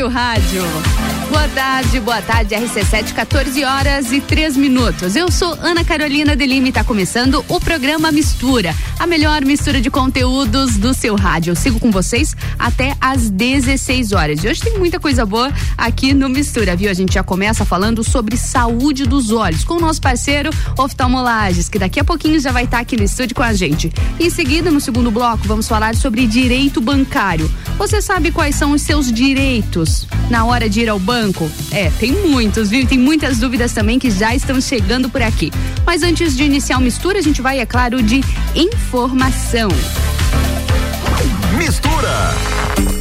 seu rádio. Boa tarde, boa tarde, RC7, 14 horas e 3 minutos. Eu sou Ana Carolina de Lima e está começando o programa Mistura, a melhor mistura de conteúdos do seu rádio. Eu sigo com vocês até às 16 horas. E hoje tem muita coisa boa aqui no Mistura, viu? A gente já começa falando sobre saúde dos olhos com o nosso parceiro Oftalmolages, que daqui a pouquinho já vai estar tá aqui no estúdio com a gente. Em seguida, no segundo bloco, vamos falar sobre direito bancário. Você sabe quais são os seus direitos na hora de ir ao banco? Banco? É, tem muitos, viu? Tem muitas dúvidas também que já estão chegando por aqui. Mas antes de iniciar o mistura, a gente vai, é claro, de informação. Mistura.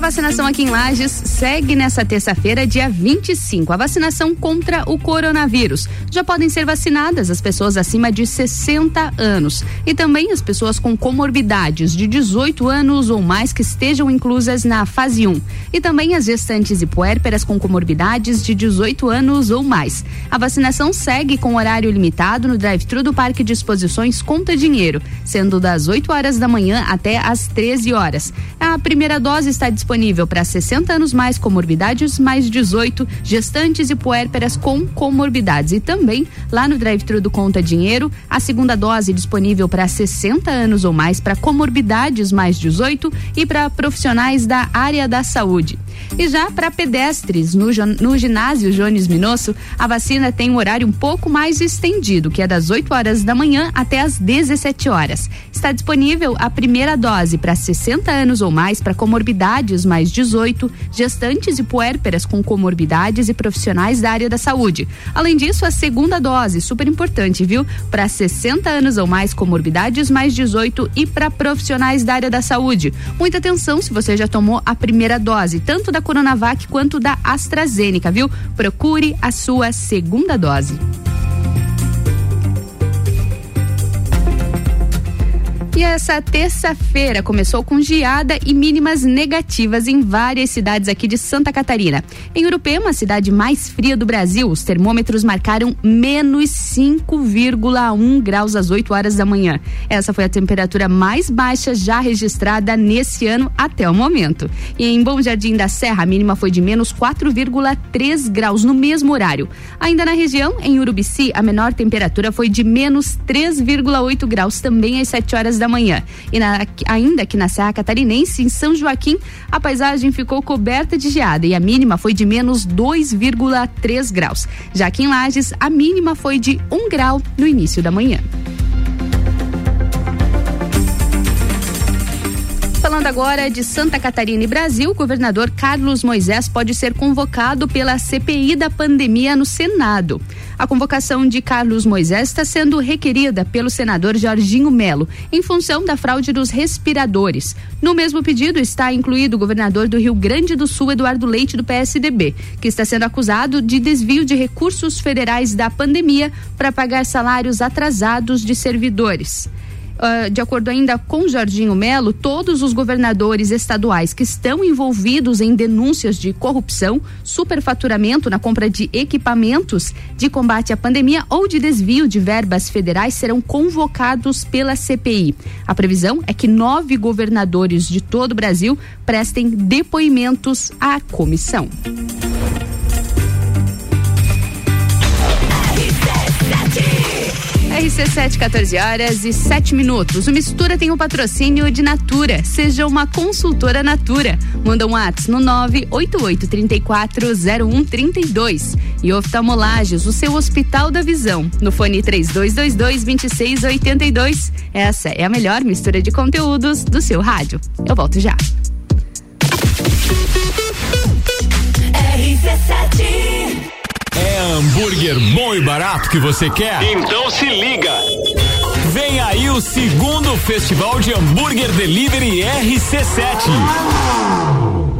A vacinação aqui em Lages segue nessa terça-feira, dia 25. A vacinação contra o coronavírus. Já podem ser vacinadas as pessoas acima de 60 anos e também as pessoas com comorbidades de 18 anos ou mais que estejam inclusas na fase 1. E também as gestantes e puérperas com comorbidades de 18 anos ou mais. A vacinação segue com horário limitado no drive-thru do Parque de Exposições Conta Dinheiro, sendo das 8 horas da manhã até às 13 horas. A primeira dose está disponível para 60 anos mais comorbidades, mais 18 gestantes e puérperas com comorbidades. E também lá no drive-thru do Conta Dinheiro, a segunda dose disponível para 60 anos ou mais para comorbidades mais 18 e para profissionais da área da saúde. E já para pedestres, no, no ginásio Jones Minosso, a vacina tem um horário um pouco mais estendido, que é das 8 horas da manhã até as 17 horas. Está disponível a primeira dose para 60 anos ou mais para comorbidades mais 18, gestantes e puérperas com comorbidades e profissionais da área da saúde. Além disso, a segunda dose, super importante, viu? Para 60 anos ou mais comorbidades mais 18 e para profissionais da área da saúde. Muita atenção se você já tomou a primeira dose, tanto da Coronavac quanto da AstraZeneca, viu? Procure a sua segunda dose. E essa terça-feira começou com geada e mínimas negativas em várias cidades aqui de Santa Catarina. Em Urupema, a cidade mais fria do Brasil, os termômetros marcaram menos 5,1 graus às 8 horas da manhã. Essa foi a temperatura mais baixa já registrada nesse ano até o momento. E em Bom Jardim da Serra, a mínima foi de menos 4,3 graus no mesmo horário. Ainda na região, em Urubici, a menor temperatura foi de menos 3,8 graus também às 7 horas da manhã. E na, ainda que na Serra Catarinense, em São Joaquim, a paisagem ficou coberta de geada e a mínima foi de menos 2,3 graus. Já aqui em Lages, a mínima foi de 1 grau no início da manhã. Falando agora de Santa Catarina e Brasil, o governador Carlos Moisés pode ser convocado pela CPI da pandemia no Senado. A convocação de Carlos Moisés está sendo requerida pelo senador Jorginho Melo, em função da fraude dos respiradores. No mesmo pedido está incluído o governador do Rio Grande do Sul, Eduardo Leite, do PSDB, que está sendo acusado de desvio de recursos federais da pandemia para pagar salários atrasados de servidores. Uh, de acordo ainda com Jorginho Melo, todos os governadores estaduais que estão envolvidos em denúncias de corrupção, superfaturamento na compra de equipamentos de combate à pandemia ou de desvio de verbas federais serão convocados pela CPI. A previsão é que nove governadores de todo o Brasil prestem depoimentos à comissão. RC7, 14 horas e 7 minutos. O Mistura tem o um patrocínio de Natura. Seja uma consultora Natura. Manda um WhatsApp no 988340132. E oftalmolages, o seu Hospital da Visão. No fone 3222-2682. Essa é a melhor mistura de conteúdos do seu rádio. Eu volto já. RC7 é hambúrguer bom e barato que você quer? Então se liga! Vem aí o segundo Festival de Hambúrguer Delivery RC7.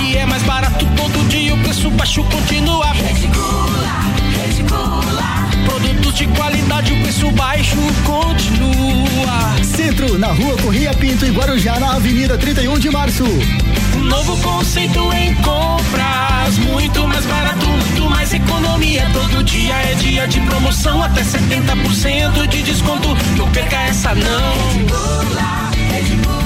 E é mais barato todo dia, o preço baixo continua. Reticula, reticula. Produtos de qualidade, o preço baixo continua. Centro, na rua Corria Pinto, em Guarujá, na Avenida 31 de Março. Um novo conceito em compras, muito mais barato, muito mais economia. Todo dia é dia de promoção, até 70% de desconto. Não perca essa não. Reticula, reticula.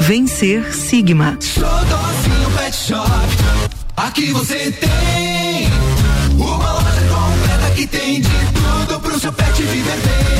Vencer Sigma. Xodózinho Pet Shop. Aqui você tem uma loja completa que tem de tudo pro seu pet viver bem.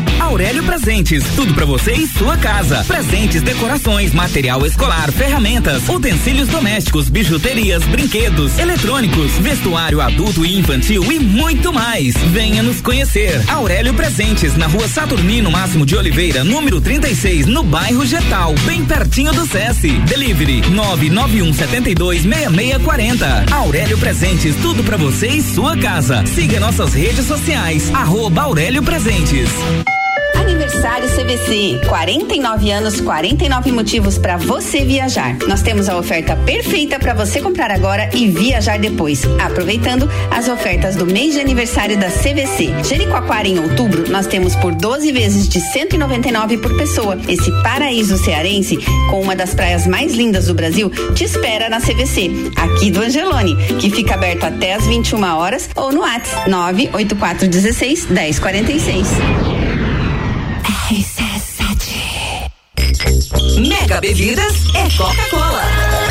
Aurélio Presentes, tudo para você e sua casa. Presentes, decorações, material escolar, ferramentas, utensílios domésticos, bijuterias, brinquedos, eletrônicos, vestuário adulto e infantil e muito mais. Venha nos conhecer. Aurélio Presentes, na rua Saturnino Máximo de Oliveira, número 36, no bairro Getal, bem pertinho do SESI. Delivery 991 72 6640. Aurélio Presentes, tudo para você e sua casa. Siga nossas redes sociais, arroba Aurélio Presentes. Aniversário CVC. 49 anos, 49 motivos para você viajar. Nós temos a oferta perfeita para você comprar agora e viajar depois, aproveitando as ofertas do mês de aniversário da CVC. Jericoacoara em outubro, nós temos por 12 vezes de 199 por pessoa. Esse paraíso cearense, com uma das praias mais lindas do Brasil, te espera na CVC, aqui do Angelone, que fica aberto até às 21 horas ou no WhatsApp 98416 1046. Mega Bebidas é Coca-Cola.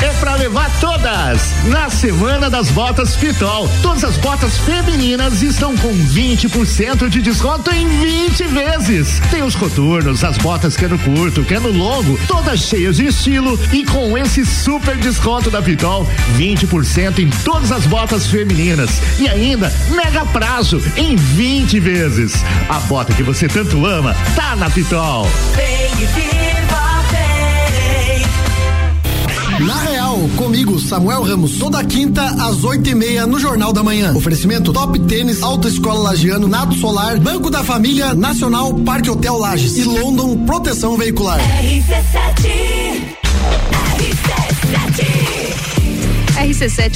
É pra levar todas! Na semana das botas Pitol, todas as botas femininas estão com 20% de desconto em 20 vezes. Tem os coturnos, as botas que é curto, que é longo, todas cheias de estilo e com esse super desconto da Pitol, 20% em todas as botas femininas e ainda mega prazo em 20 vezes. A bota que você tanto ama tá na Pitol. Vem e viva, Na Real, comigo, Samuel Ramos, toda quinta às oito e meia no Jornal da Manhã. Oferecimento Top Tênis, Autoescola Lagiano, Nato Solar, Banco da Família, Nacional, Parque Hotel Lages e London Proteção Veicular. RC7,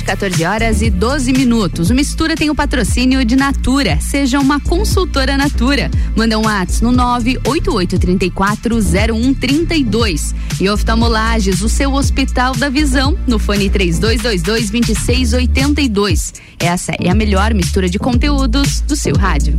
14 horas e 12 minutos. O Mistura tem o patrocínio de Natura. Seja uma consultora Natura. Manda um WhatsApp no 988340132. E oftalmolages, o seu Hospital da Visão, no fone 3222-2682. Essa é a melhor mistura de conteúdos do seu rádio.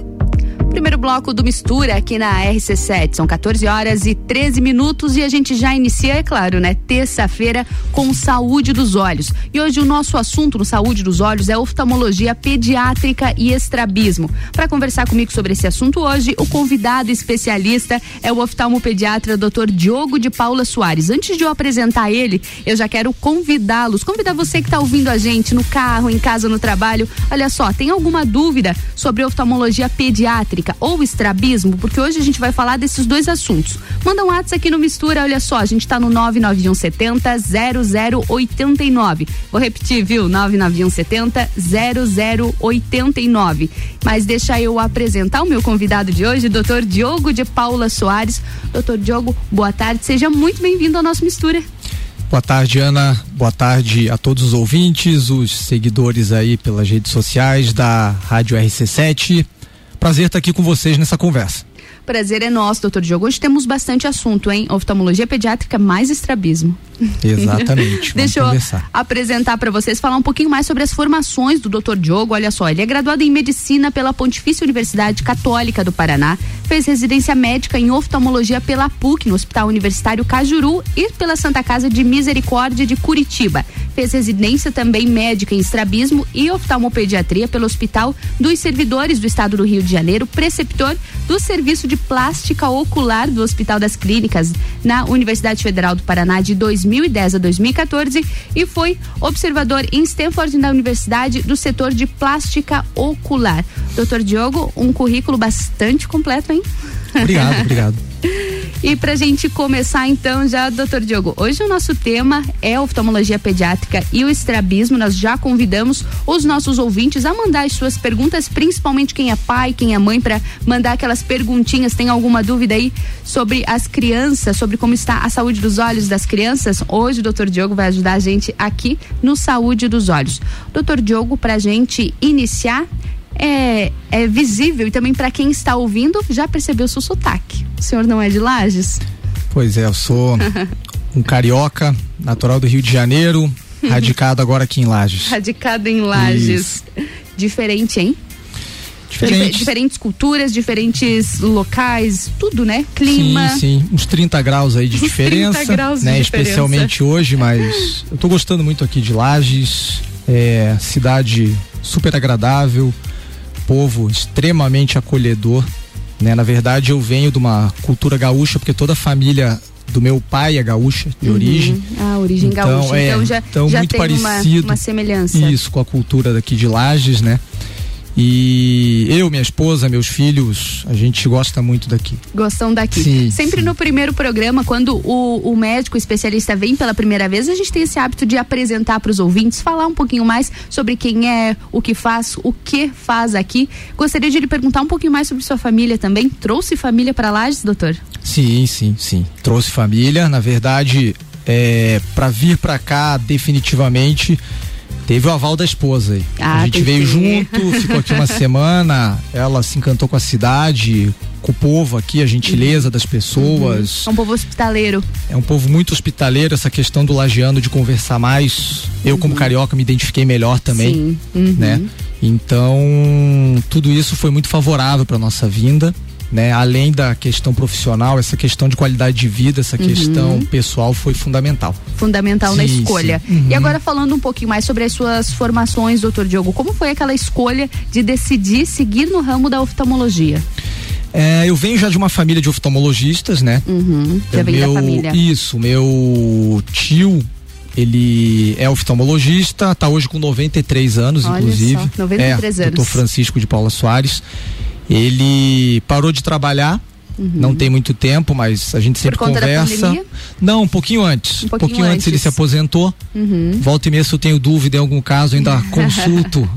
Primeiro bloco do Mistura aqui na RC7. São 14 horas e 13 minutos e a gente já inicia, é claro, né? Terça-feira com saúde dos olhos. E hoje o nosso assunto no Saúde dos Olhos é oftalmologia pediátrica e estrabismo. Para conversar comigo sobre esse assunto hoje, o convidado especialista é o oftalmopediatra Dr. Diogo de Paula Soares. Antes de eu apresentar ele, eu já quero convidá-los, convidar você que está ouvindo a gente no carro, em casa, no trabalho. Olha só, tem alguma dúvida sobre oftalmologia pediátrica? Ou estrabismo, porque hoje a gente vai falar desses dois assuntos. Manda um WhatsApp aqui no Mistura, olha só, a gente está no 99170 0089. Vou repetir, viu? 99170 0089. Mas deixa eu apresentar o meu convidado de hoje, Dr. Diogo de Paula Soares. Doutor Diogo, boa tarde, seja muito bem-vindo ao nosso Mistura. Boa tarde, Ana. Boa tarde a todos os ouvintes, os seguidores aí pelas redes sociais da Rádio RC7. Prazer estar aqui com vocês nessa conversa. Prazer é nosso, doutor Diogo. Hoje temos bastante assunto, hein? Oftalmologia pediátrica mais estrabismo. Exatamente. Deixa eu conversar. apresentar para vocês, falar um pouquinho mais sobre as formações do doutor Diogo. Olha só, ele é graduado em medicina pela Pontifícia Universidade Católica do Paraná, fez residência médica em oftalmologia pela PUC, no Hospital Universitário Cajuru e pela Santa Casa de Misericórdia de Curitiba. Fez residência também médica em estrabismo e oftalmopediatria pelo Hospital dos Servidores do Estado do Rio de Janeiro, preceptor do Serviço de Plástica Ocular do Hospital das Clínicas na Universidade Federal do Paraná de 2010 a 2014 e foi observador em Stanford na Universidade do setor de plástica ocular. Doutor Diogo, um currículo bastante completo, hein? Obrigado, obrigado. E para a gente começar então já, doutor Diogo, hoje o nosso tema é oftalmologia pediátrica e o estrabismo. Nós já convidamos os nossos ouvintes a mandar as suas perguntas, principalmente quem é pai, quem é mãe, para mandar aquelas perguntinhas. Tem alguma dúvida aí sobre as crianças, sobre como está a saúde dos olhos das crianças? Hoje o doutor Diogo vai ajudar a gente aqui no Saúde dos Olhos. Doutor Diogo, para a gente iniciar, é, é visível e também para quem está ouvindo já percebeu o seu sotaque. O senhor não é de Lages? Pois é, eu sou um carioca, natural do Rio de Janeiro, radicado agora aqui em Lages. Radicado em Lages. Isso. Diferente, hein? Diferente. diferentes culturas, diferentes locais, tudo, né? Clima. Sim, sim. Uns 30 graus aí de uns diferença. 30 graus né? De Especialmente diferença. hoje, mas eu tô gostando muito aqui de Lages. É, cidade super agradável, povo extremamente acolhedor. Né? Na verdade, eu venho de uma cultura gaúcha, porque toda a família do meu pai é gaúcha, de uhum. origem. Ah, origem então, gaúcha. É, então já, então, já muito tem parecido, uma, uma semelhança. Isso, com a cultura daqui de Lages, né? E eu, minha esposa, meus filhos, a gente gosta muito daqui. Gostam daqui. Sim, Sempre sim. no primeiro programa, quando o, o médico especialista vem pela primeira vez, a gente tem esse hábito de apresentar para os ouvintes, falar um pouquinho mais sobre quem é, o que faz, o que faz aqui. Gostaria de lhe perguntar um pouquinho mais sobre sua família também. Trouxe família para Lages, doutor? Sim, sim, sim. Trouxe família. Na verdade, é, para vir para cá definitivamente Teve o aval da esposa aí. Ah, a gente veio junto, ficou aqui uma semana, ela se encantou com a cidade, com o povo aqui, a gentileza das pessoas. Uhum. É um povo hospitaleiro. É um povo muito hospitaleiro, essa questão do lagiano de conversar mais. Eu, como uhum. carioca, me identifiquei melhor também. Sim. Uhum. Né? Então, tudo isso foi muito favorável para nossa vinda né? Além da questão profissional, essa questão de qualidade de vida, essa uhum. questão pessoal foi fundamental. Fundamental sim, na escolha. Uhum. E agora falando um pouquinho mais sobre as suas formações, doutor Diogo, como foi aquela escolha de decidir seguir no ramo da oftalmologia? É, eu venho já de uma família de oftalmologistas, né? Uhum, já vem meu, da família. Isso, meu tio, ele é oftalmologista, está hoje com 93 anos, Olha inclusive. Só, 93 é, anos. Doutor Francisco de Paula Soares. Ele parou de trabalhar. Uhum. Não tem muito tempo, mas a gente sempre conversa. Não, um pouquinho antes. Um pouquinho, pouquinho antes. antes. ele se aposentou. Uhum. Volta e meia, se eu tenho dúvida em algum caso, ainda consulto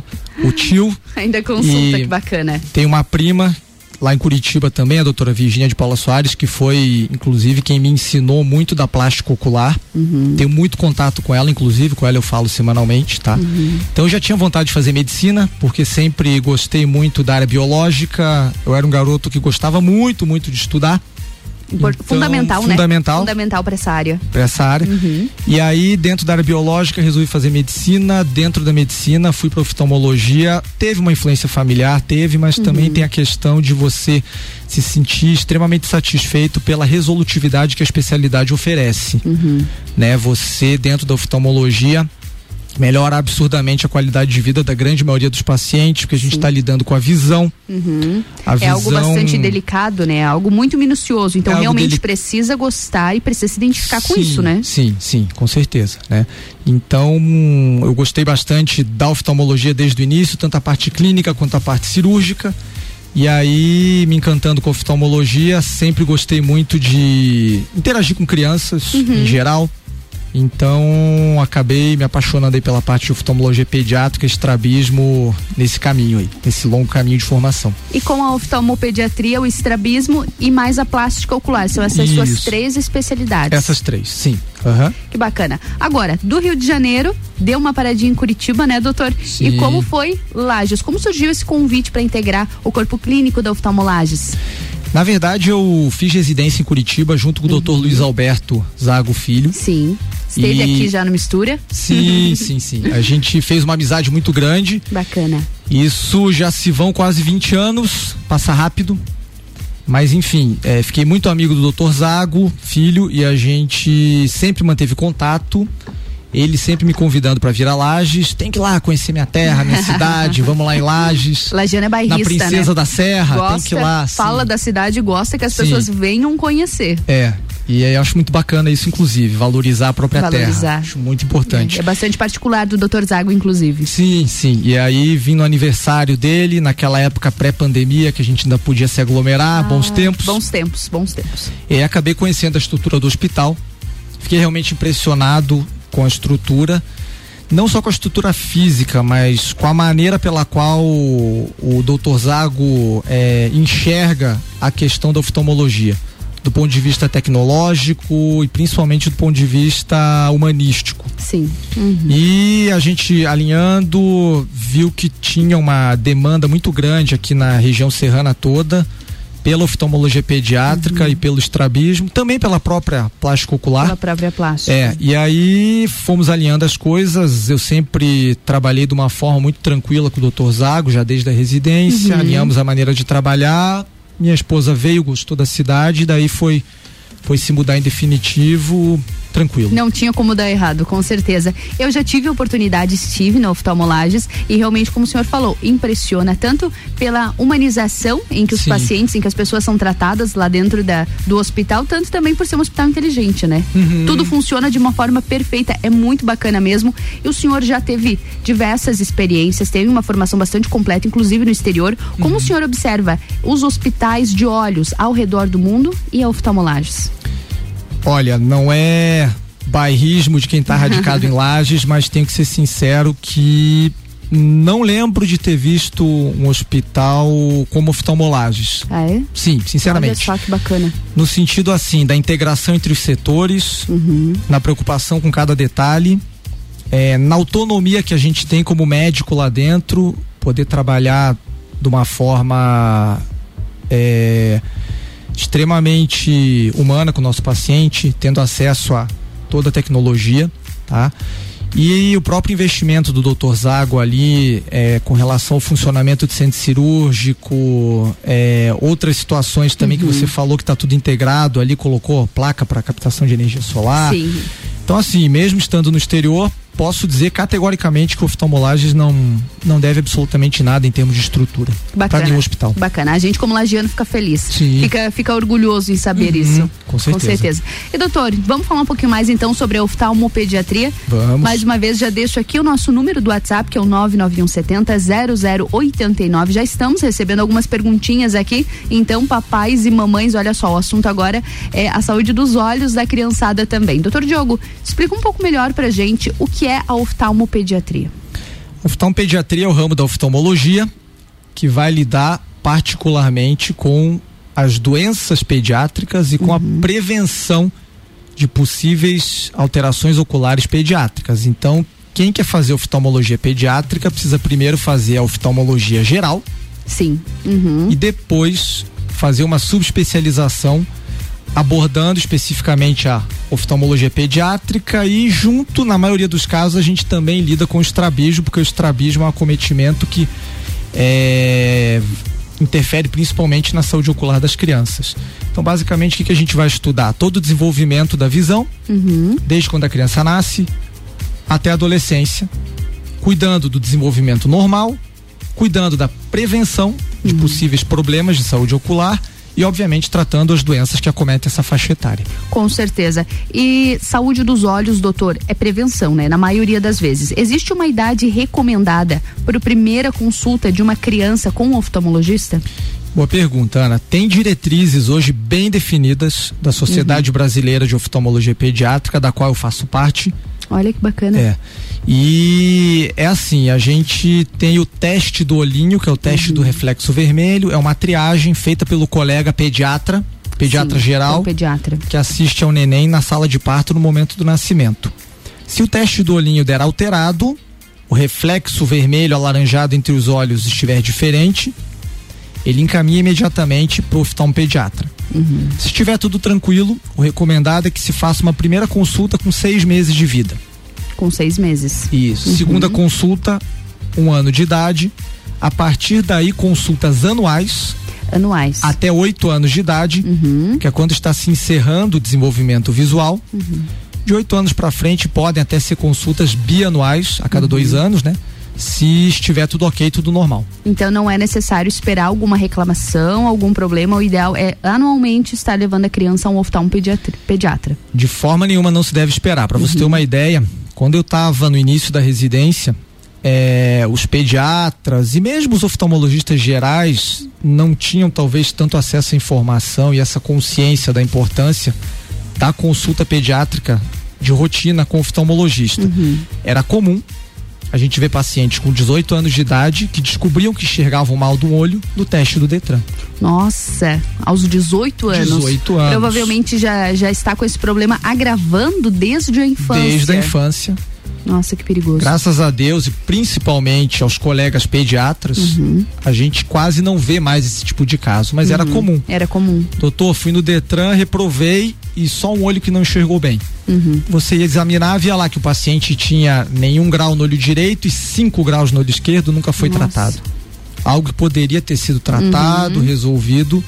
o tio. Ainda consulta, que bacana. Tem uma prima lá em Curitiba também, a doutora Virginia de Paula Soares, que foi, inclusive, quem me ensinou muito da plástica ocular. Uhum. Tenho muito contato com ela, inclusive, com ela eu falo semanalmente, tá? Uhum. Então eu já tinha vontade de fazer medicina, porque sempre gostei muito da área biológica. Eu era um garoto que gostava muito, muito de estudar. Então, fundamental, né? Fundamental. Fundamental para essa área. Para essa área. Uhum. E aí, dentro da área biológica, resolvi fazer medicina. Dentro da medicina, fui para oftalmologia. Teve uma influência familiar, teve, mas uhum. também tem a questão de você se sentir extremamente satisfeito pela resolutividade que a especialidade oferece. Uhum. Né? Você, dentro da oftalmologia, melhora absurdamente a qualidade de vida da grande maioria dos pacientes, porque a gente está lidando com a visão. Uhum. A é visão... algo bastante delicado, né? É algo muito minucioso. Então é realmente dele... precisa gostar e precisa se identificar sim, com isso, né? Sim, sim, com certeza, né? Então, eu gostei bastante da oftalmologia desde o início, tanto a parte clínica quanto a parte cirúrgica. E aí, me encantando com a oftalmologia, sempre gostei muito de interagir com crianças uhum. em geral então, acabei me apaixonando aí pela parte de oftalmologia pediátrica, estrabismo nesse caminho aí, nesse longo caminho de formação. E com a oftalmopediatria, o estrabismo e mais a plástica ocular, são essas Isso. suas três especialidades. Essas três, sim. Uhum. Que bacana. Agora, do Rio de Janeiro, deu uma paradinha em Curitiba, né, doutor? Sim. E como foi Lages? Como surgiu esse convite para integrar o corpo clínico da oftalmolages? Na verdade, eu fiz residência em Curitiba junto com o uhum. Dr. Luiz Alberto Zago Filho. Sim. Esteve e... aqui já no Mistura? Sim, sim, sim. A gente fez uma amizade muito grande. Bacana. Isso já se vão quase 20 anos, passa rápido. Mas enfim, é, fiquei muito amigo do Dr. Zago, filho, e a gente sempre manteve contato. Ele sempre me convidando para vir a Lages. Tem que ir lá conhecer minha terra, minha cidade. Vamos lá em Lages. Lagiana é bairrista, Na Princesa né? da Serra. Gosta, tem que ir lá. Fala sim. da cidade e gosta que as pessoas venham conhecer. É. E eu acho muito bacana isso, inclusive, valorizar a própria valorizar. terra. Acho muito importante. É, é bastante particular do Dr. Zago, inclusive. Sim, sim. E aí vim no aniversário dele, naquela época pré-pandemia, que a gente ainda podia se aglomerar, ah, bons tempos. Bons tempos, bons tempos. E aí acabei conhecendo a estrutura do hospital. Fiquei realmente impressionado com a estrutura não só com a estrutura física, mas com a maneira pela qual o, o Dr. Zago é, enxerga a questão da oftalmologia do ponto de vista tecnológico e principalmente do ponto de vista humanístico. Sim. Uhum. E a gente alinhando viu que tinha uma demanda muito grande aqui na região serrana toda pela oftalmologia pediátrica uhum. e pelo estrabismo, também pela própria plástica ocular. Pela própria plástica. É, e aí fomos alinhando as coisas. Eu sempre trabalhei de uma forma muito tranquila com o Dr. Zago, já desde a residência, uhum. alinhamos a maneira de trabalhar, minha esposa veio, gostou da cidade, daí foi foi se mudar em definitivo, tranquilo. Não tinha como dar errado, com certeza. Eu já tive a oportunidade, estive na oftalmolages e realmente, como o senhor falou, impressiona tanto pela humanização em que os Sim. pacientes, em que as pessoas são tratadas lá dentro da, do hospital, tanto também por ser um hospital inteligente, né? Uhum. Tudo funciona de uma forma perfeita, é muito bacana mesmo. E o senhor já teve diversas experiências, teve uma formação bastante completa, inclusive no exterior. Como uhum. o senhor observa os hospitais de olhos ao redor do mundo e a oftalmolages? Olha, não é bairrismo de quem está radicado em Lages, mas tenho que ser sincero que não lembro de ter visto um hospital como oftalmolages. Ah, é? Sim, sinceramente. Olha só que bacana. No sentido assim, da integração entre os setores, uhum. na preocupação com cada detalhe, é, na autonomia que a gente tem como médico lá dentro, poder trabalhar de uma forma é, extremamente humana com o nosso paciente, tendo acesso a toda a tecnologia, tá? E o próprio investimento do Dr. Zago ali, é, com relação ao funcionamento de centro cirúrgico, é, outras situações também uhum. que você falou que está tudo integrado ali, colocou placa para captação de energia solar. Sim. Então, assim, mesmo estando no exterior, posso dizer categoricamente que o oftalmolages não, não deve absolutamente nada em termos de estrutura para nenhum hospital. Bacana. A gente, como lagiano, fica feliz. Sim. Fica, fica orgulhoso em saber uhum, isso. Com certeza. Com certeza. E doutor, vamos falar um pouquinho mais então sobre a oftalmopediatria? Vamos. Mais uma vez, já deixo aqui o nosso número do WhatsApp, que é o 99170 0089. Já estamos recebendo algumas perguntinhas aqui. Então, papais e mamães, olha só, o assunto agora é a saúde dos olhos da criançada também. Doutor Diogo, explica um pouco melhor pra gente o que é a oftalmopediatria. Oftalmopediatria é o ramo da oftalmologia que vai lidar particularmente com as doenças pediátricas e com uhum. a prevenção de possíveis alterações oculares pediátricas. Então, quem quer fazer oftalmologia pediátrica precisa primeiro fazer a oftalmologia geral. Sim. Uhum. E depois fazer uma subespecialização abordando especificamente a oftalmologia pediátrica e junto, na maioria dos casos, a gente também lida com o estrabismo, porque o estrabismo é um acometimento que é, interfere principalmente na saúde ocular das crianças. Então, basicamente, o que, que a gente vai estudar? Todo o desenvolvimento da visão, uhum. desde quando a criança nasce até a adolescência, cuidando do desenvolvimento normal, cuidando da prevenção de uhum. possíveis problemas de saúde ocular e, obviamente, tratando as doenças que acometem essa faixa etária. Com certeza. E saúde dos olhos, doutor, é prevenção, né? Na maioria das vezes. Existe uma idade recomendada para a primeira consulta de uma criança com um oftalmologista? Boa pergunta, Ana. Tem diretrizes hoje bem definidas da Sociedade uhum. Brasileira de Oftalmologia Pediátrica, da qual eu faço parte. Olha que bacana. É. E é assim, a gente tem o teste do olhinho, que é o teste uhum. do reflexo vermelho, é uma triagem feita pelo colega pediatra, pediatra Sim, geral, pediatra. que assiste ao neném na sala de parto no momento do nascimento. Se o teste do olhinho der alterado, o reflexo vermelho alaranjado entre os olhos estiver diferente, ele encaminha imediatamente para o oftalmopediatra. Uhum. Se estiver tudo tranquilo, o recomendado é que se faça uma primeira consulta com seis meses de vida com seis meses. Isso. Uhum. Segunda consulta, um ano de idade. A partir daí, consultas anuais. Anuais. Até oito anos de idade, uhum. que é quando está se encerrando o desenvolvimento visual. Uhum. De oito anos para frente, podem até ser consultas bianuais, a cada dois uhum. anos, né? Se estiver tudo ok, tudo normal. Então não é necessário esperar alguma reclamação, algum problema. O ideal é anualmente estar levando a criança a um oftalmo pediatra. De forma nenhuma não se deve esperar. Para uhum. você ter uma ideia, quando eu estava no início da residência, é, os pediatras e mesmo os oftalmologistas gerais não tinham talvez tanto acesso à informação e essa consciência da importância da consulta pediátrica de rotina com oftalmologista. Uhum. Era comum a gente ver pacientes com 18 anos de idade que descobriam que enxergavam mal do olho no teste do Detran. Nossa, aos 18 anos. 18 anos. Provavelmente já, já está com esse problema agravando desde a infância. Desde a infância. Nossa, que perigoso. Graças a Deus e principalmente aos colegas pediatras, uhum. a gente quase não vê mais esse tipo de caso, mas uhum. era comum. Era comum. Doutor, fui no Detran, reprovei e só um olho que não enxergou bem. Uhum. Você ia examinar, via lá que o paciente tinha nenhum grau no olho direito e cinco graus no olho esquerdo, nunca foi Nossa. tratado. Algo que poderia ter sido tratado, uhum. resolvido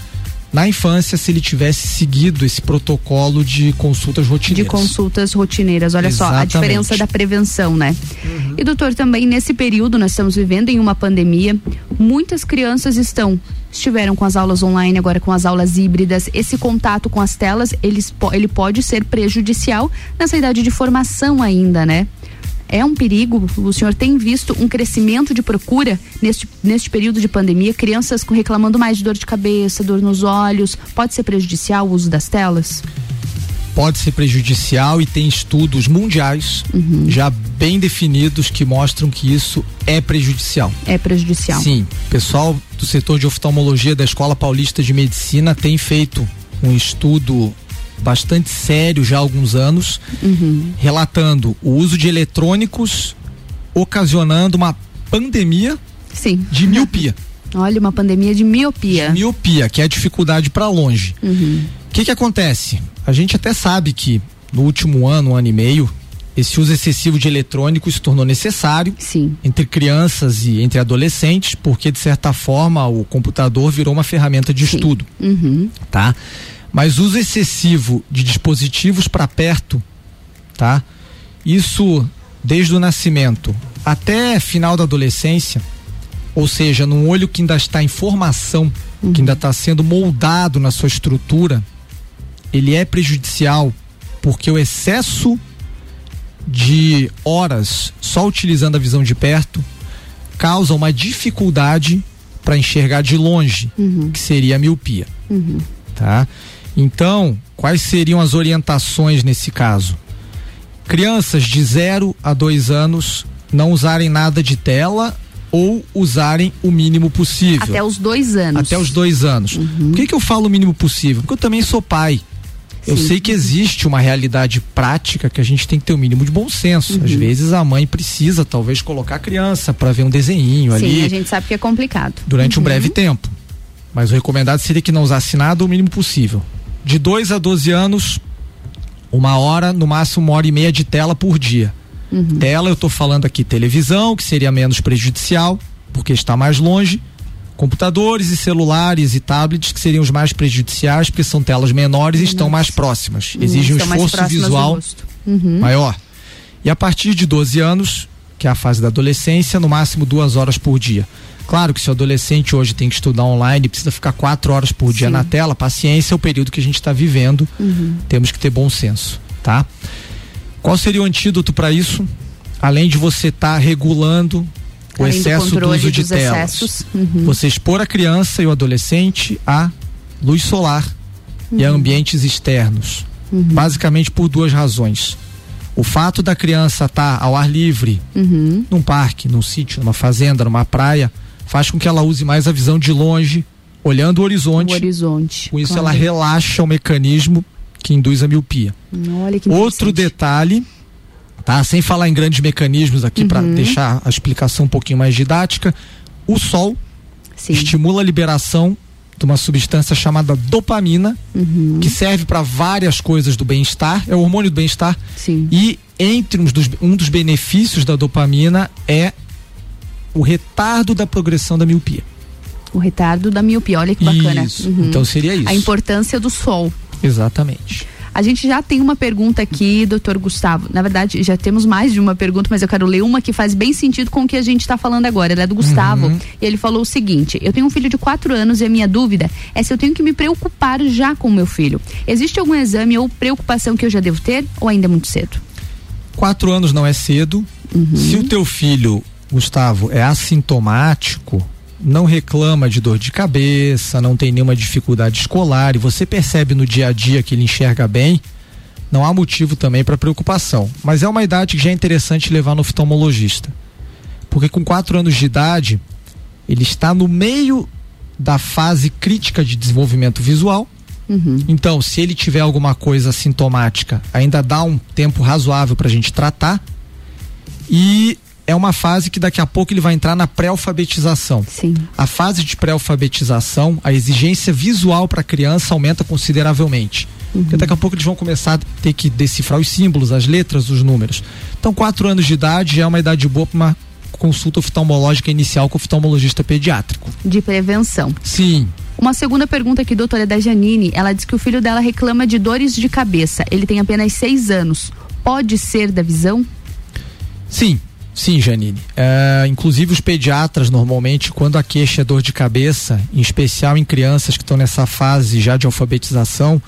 na infância se ele tivesse seguido esse protocolo de consultas rotineiras. De consultas rotineiras, olha Exatamente. só, a diferença da prevenção, né? Uhum. E doutor, também nesse período nós estamos vivendo em uma pandemia, muitas crianças estão estiveram com as aulas online, agora com as aulas híbridas, esse contato com as telas, eles, ele pode ser prejudicial nessa idade de formação ainda, né? É um perigo? O senhor tem visto um crescimento de procura neste, neste período de pandemia? Crianças reclamando mais de dor de cabeça, dor nos olhos. Pode ser prejudicial o uso das telas? Pode ser prejudicial e tem estudos mundiais uhum. já bem definidos que mostram que isso é prejudicial. É prejudicial. Sim. O pessoal do setor de oftalmologia da Escola Paulista de Medicina tem feito um estudo bastante sério já há alguns anos, uhum. relatando o uso de eletrônicos ocasionando uma pandemia Sim. de miopia. Olha, uma pandemia de miopia. De miopia, que é a dificuldade para longe. O uhum. que que acontece? A gente até sabe que no último ano, um ano e meio, esse uso excessivo de eletrônicos se tornou necessário Sim. entre crianças e entre adolescentes, porque de certa forma o computador virou uma ferramenta de Sim. estudo, uhum. tá? Mas uso excessivo de dispositivos para perto, tá? Isso desde o nascimento até final da adolescência, ou seja, num olho que ainda está em formação, uhum. que ainda está sendo moldado na sua estrutura, ele é prejudicial porque o excesso de horas só utilizando a visão de perto causa uma dificuldade para enxergar de longe, uhum. que seria a miopia, uhum. tá? Então, quais seriam as orientações nesse caso? Crianças de 0 a 2 anos não usarem nada de tela ou usarem o mínimo possível. Até os dois anos. Até os dois anos. Uhum. Por que, que eu falo o mínimo possível? Porque eu também sou pai. Eu Sim. sei que existe uma realidade prática que a gente tem que ter o um mínimo de bom senso. Uhum. Às vezes a mãe precisa, talvez, colocar a criança para ver um desenho Sim, ali. a gente sabe que é complicado. Durante uhum. um breve tempo. Mas o recomendado seria que não usasse nada o mínimo possível. De 2 a 12 anos, uma hora, no máximo uma hora e meia de tela por dia. Uhum. Tela, eu estou falando aqui televisão, que seria menos prejudicial, porque está mais longe. Computadores e celulares e tablets, que seriam os mais prejudiciais, porque são telas menores e estão mais próximas. Uhum. Exige um esforço visual maior. E a partir de 12 anos, que é a fase da adolescência, no máximo duas horas por dia. Claro que se o adolescente hoje tem que estudar online, precisa ficar quatro horas por dia Sim. na tela, paciência é o período que a gente está vivendo. Uhum. Temos que ter bom senso, tá? Qual seria o antídoto para isso? Além de você estar tá regulando o Além excesso do, do uso de telas. Uhum. Você expor a criança e o adolescente a luz solar uhum. e a uhum. ambientes externos. Uhum. Basicamente por duas razões. O fato da criança estar tá ao ar livre, uhum. num parque, num sítio, numa fazenda, numa praia, faz com que ela use mais a visão de longe, olhando o horizonte. O horizonte. Com isso claro. ela relaxa o mecanismo que induz a miopia. Olha que Outro detalhe, tá? Sem falar em grandes mecanismos aqui uhum. para deixar a explicação um pouquinho mais didática, o sol Sim. estimula a liberação de uma substância chamada dopamina, uhum. que serve para várias coisas do bem-estar, é o hormônio do bem-estar. E entre um dos, um dos benefícios da dopamina é o retardo da progressão da miopia. O retardo da miopia, olha que bacana. Isso. Uhum. Então seria isso. A importância do sol. Exatamente. A gente já tem uma pergunta aqui, doutor Gustavo. Na verdade, já temos mais de uma pergunta, mas eu quero ler uma que faz bem sentido com o que a gente está falando agora. Ela é do Gustavo. Uhum. E ele falou o seguinte: Eu tenho um filho de quatro anos e a minha dúvida é se eu tenho que me preocupar já com o meu filho. Existe algum exame ou preocupação que eu já devo ter ou ainda é muito cedo? Quatro anos não é cedo. Uhum. Se o teu filho Gustavo, é assintomático, não reclama de dor de cabeça, não tem nenhuma dificuldade escolar e você percebe no dia a dia que ele enxerga bem, não há motivo também para preocupação. Mas é uma idade que já é interessante levar no oftalmologista. Porque com quatro anos de idade, ele está no meio da fase crítica de desenvolvimento visual. Uhum. Então, se ele tiver alguma coisa sintomática, ainda dá um tempo razoável para a gente tratar. E é uma fase que daqui a pouco ele vai entrar na pré-alfabetização. Sim. A fase de pré-alfabetização, a exigência visual para a criança aumenta consideravelmente. Uhum. Porque daqui a pouco eles vão começar a ter que decifrar os símbolos, as letras, os números. Então, quatro anos de idade é uma idade boa para uma consulta oftalmológica inicial com o oftalmologista pediátrico. De prevenção. Sim. Uma segunda pergunta aqui, doutora, é da Janine. Ela diz que o filho dela reclama de dores de cabeça. Ele tem apenas seis anos. Pode ser da visão? Sim, Sim, Janine. É, inclusive os pediatras normalmente, quando a queixa é dor de cabeça, em especial em crianças que estão nessa fase já de alfabetização,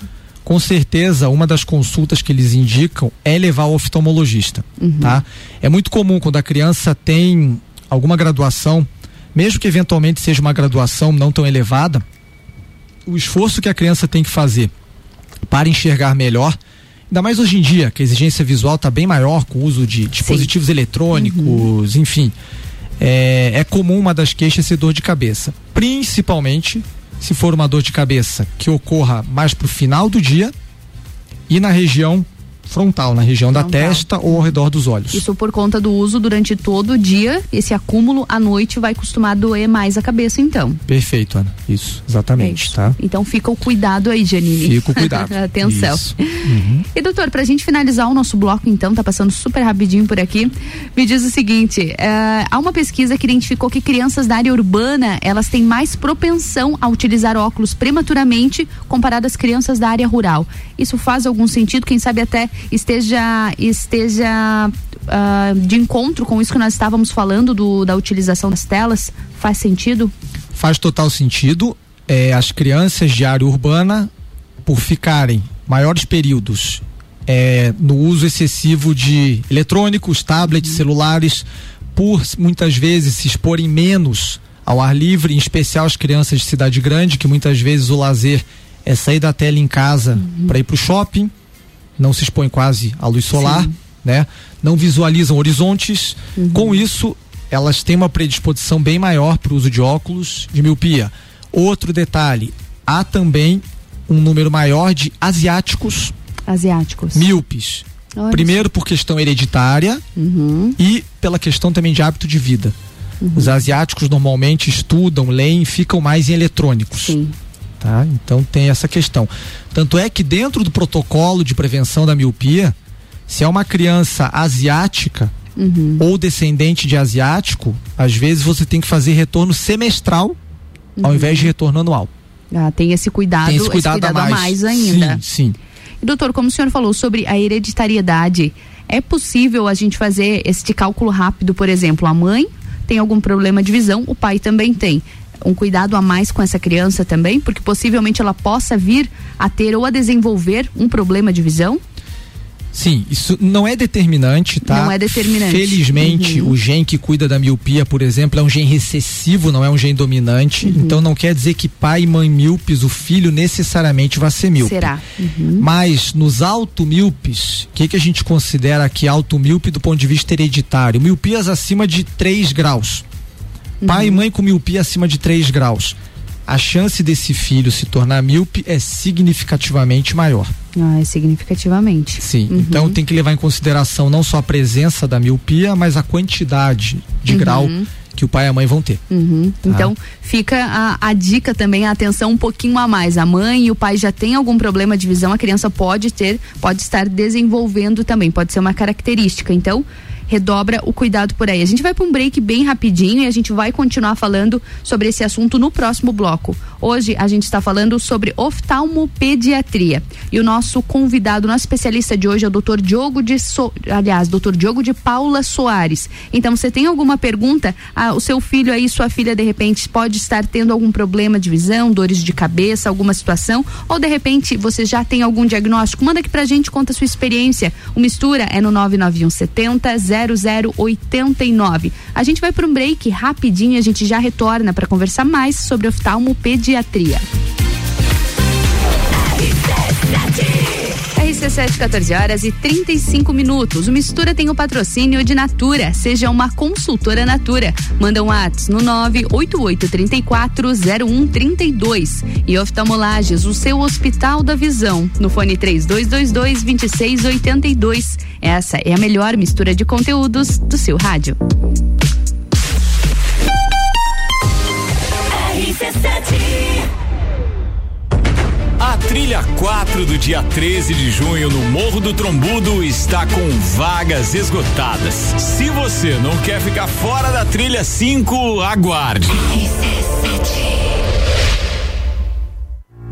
com certeza uma das consultas que eles indicam é levar ao oftalmologista, uhum. tá? É muito comum quando a criança tem alguma graduação, mesmo que eventualmente seja uma graduação não tão elevada, o esforço que a criança tem que fazer para enxergar melhor Ainda mais hoje em dia, que a exigência visual está bem maior com o uso de dispositivos Sim. eletrônicos, uhum. enfim. É, é comum uma das queixas ser dor de cabeça. Principalmente se for uma dor de cabeça que ocorra mais pro final do dia e na região frontal, na região frontal. da testa ou ao redor dos olhos. Isso por conta do uso durante todo o dia, esse acúmulo à noite vai costumar doer mais a cabeça então. Perfeito, Ana. Isso, exatamente, é isso. tá? Então fica o cuidado aí, Janine. Fica o cuidado. Atenção. Uhum. E doutor, pra gente finalizar o nosso bloco então, tá passando super rapidinho por aqui, me diz o seguinte, uh, há uma pesquisa que identificou que crianças da área urbana, elas têm mais propensão a utilizar óculos prematuramente comparado às crianças da área rural. Isso faz algum sentido? Quem sabe até esteja esteja uh, de encontro com isso que nós estávamos falando do, da utilização das telas? Faz sentido? Faz total sentido. É, as crianças de área urbana, por ficarem maiores períodos é, no uso excessivo de eletrônicos, tablets, celulares, por muitas vezes se exporem menos ao ar livre, em especial as crianças de cidade grande, que muitas vezes o lazer é sair da tela em casa uhum. para ir para o shopping, não se expõe quase à luz solar, Sim. né? Não visualizam horizontes. Uhum. Com isso, elas têm uma predisposição bem maior para o uso de óculos de miopia. Outro detalhe, há também um número maior de asiáticos, asiáticos. míopes. Olha Primeiro por questão hereditária uhum. e pela questão também de hábito de vida. Uhum. Os asiáticos normalmente estudam, leem, ficam mais em eletrônicos. Sim. Tá? Então tem essa questão. Tanto é que dentro do protocolo de prevenção da miopia, se é uma criança asiática uhum. ou descendente de asiático, às vezes você tem que fazer retorno semestral uhum. ao invés de retorno anual. Ah, tem esse cuidado, tem esse cuidado, esse cuidado a, mais. a mais ainda. Sim, sim. E, doutor, como o senhor falou sobre a hereditariedade, é possível a gente fazer este cálculo rápido, por exemplo, a mãe tem algum problema de visão, o pai também tem um cuidado a mais com essa criança também, porque possivelmente ela possa vir a ter ou a desenvolver um problema de visão? Sim, isso não é determinante, tá? Não é determinante. Felizmente, uhum. o gene que cuida da miopia, por exemplo, é um gene recessivo, não é um gene dominante. Uhum. Então não quer dizer que pai e mãe míopes, o filho necessariamente vai ser míope. Será? Uhum. Mas nos automíopes, o que, que a gente considera aqui automíope do ponto de vista hereditário? Miopias acima de 3 graus. Pai e uhum. mãe com miopia acima de 3 graus. A chance desse filho se tornar míope é significativamente maior. Ah, é significativamente. Sim. Uhum. Então tem que levar em consideração não só a presença da miopia, mas a quantidade de uhum. grau que o pai e a mãe vão ter. Uhum. Tá? Então, fica a, a, dica também, a atenção um pouquinho a mais. A mãe e o pai já têm algum problema de visão, a criança pode ter, pode estar desenvolvendo também, pode ser uma característica. Então, redobra o cuidado por aí. A gente vai para um break bem rapidinho e a gente vai continuar falando sobre esse assunto no próximo bloco. Hoje a gente está falando sobre oftalmopediatria. E o nosso convidado, nosso especialista de hoje é o Dr. Diogo de so... aliás, Dr. Diogo de Paula Soares. Então, você tem alguma pergunta? Ah, o seu filho aí, sua filha de repente pode estar tendo algum problema de visão, dores de cabeça, alguma situação, ou de repente você já tem algum diagnóstico? Manda aqui pra gente, conta a sua experiência. O Mistura é no 991 70 0089. A gente vai para um break rapidinho, a gente já retorna para conversar mais sobre oftalmopediatria. RC7, 14 horas e 35 minutos. O Mistura tem o patrocínio de Natura. Seja uma consultora Natura. Manda um WhatsApp no 988340132. E Oftalmolages, o seu Hospital da Visão. No fone 3222-2682. Essa é a melhor mistura de conteúdos do seu rádio. RC7 a trilha 4 do dia 13 de junho no Morro do Trombudo está com vagas esgotadas. Se você não quer ficar fora da trilha 5, aguarde.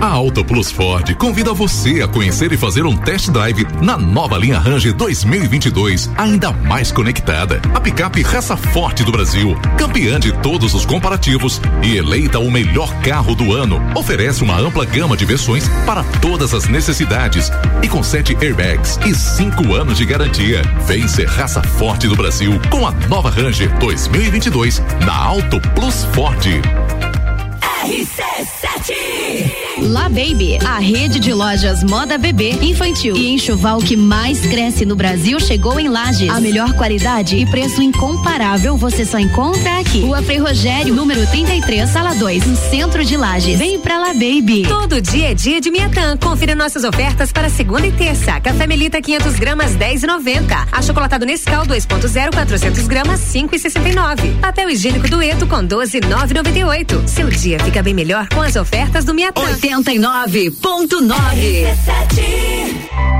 A Auto Plus Ford convida você a conhecer e fazer um test drive na nova linha Ranger 2022, ainda mais conectada. A picape raça forte do Brasil, campeã de todos os comparativos e eleita o melhor carro do ano, oferece uma ampla gama de versões para todas as necessidades e com sete airbags e cinco anos de garantia. Vem ser raça forte do Brasil com a nova Ranger 2022 na Auto Plus Ford. RC7 La Baby, a rede de lojas moda bebê, infantil e enxoval que mais cresce no Brasil chegou em Lages. A melhor qualidade e preço incomparável você só encontra aqui. Rua Frei Rogério, número 33, sala 2, no centro de Lages. Vem pra La Baby. Todo dia é dia de Miatã. Confira nossas ofertas para segunda e terça. Café Melita 500 gramas 10,90. Achocolatado Nescau 2.0 400 gramas 5,69. Papel higiênico Dueto com 12,998. Seu dia fica bem melhor com as ofertas do Miatã. 89.9.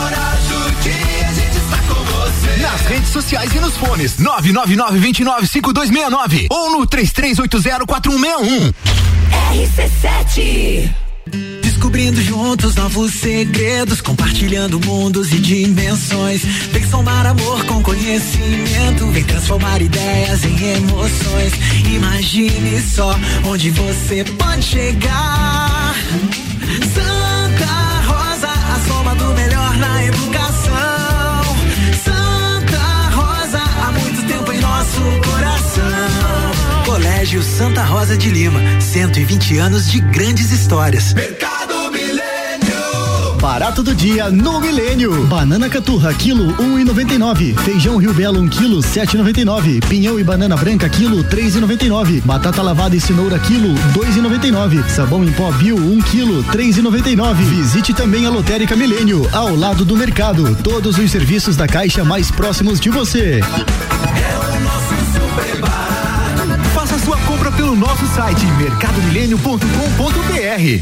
Nas redes sociais e nos fones 999 29 5269 ou no 33804161. RC7 Descobrindo juntos novos segredos, compartilhando mundos e dimensões. Vem somar amor com conhecimento, vem transformar ideias em emoções. Imagine só onde você pode chegar. Santa nosso coração. Colégio Santa Rosa de Lima, 120 anos de grandes histórias. Mercado Milênio. Barato do dia no Milênio. Banana caturra, quilo um e noventa e nove. Feijão Rio Belo, um quilo, sete e noventa e nove. Pinhão e banana branca, quilo, três e noventa e nove. Batata lavada e cenoura, quilo, dois e noventa e nove. Sabão em pó Bio, um quilo, três e noventa e nove. Visite também a Lotérica Milênio, ao lado do mercado. Todos os serviços da Caixa mais próximos de você. Faça site mercadomilênio.com.br.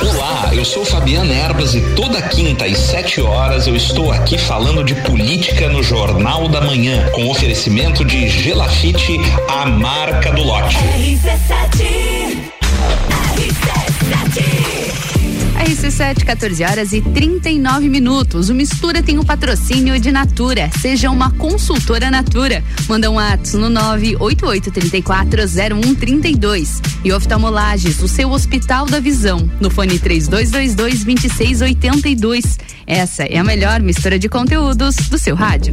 Olá, eu sou Fabiana Erbas e toda quinta às 7 horas eu estou aqui falando de política no Jornal da Manhã, com oferecimento de Gelafite, a marca do lote. RC7, 14 horas e 39 minutos. O Mistura tem o patrocínio de Natura. Seja uma consultora Natura. Manda um ato no 988340132. E oftalmolages, o seu Hospital da Visão. No fone 3222-2682. Essa é a melhor mistura de conteúdos do seu rádio.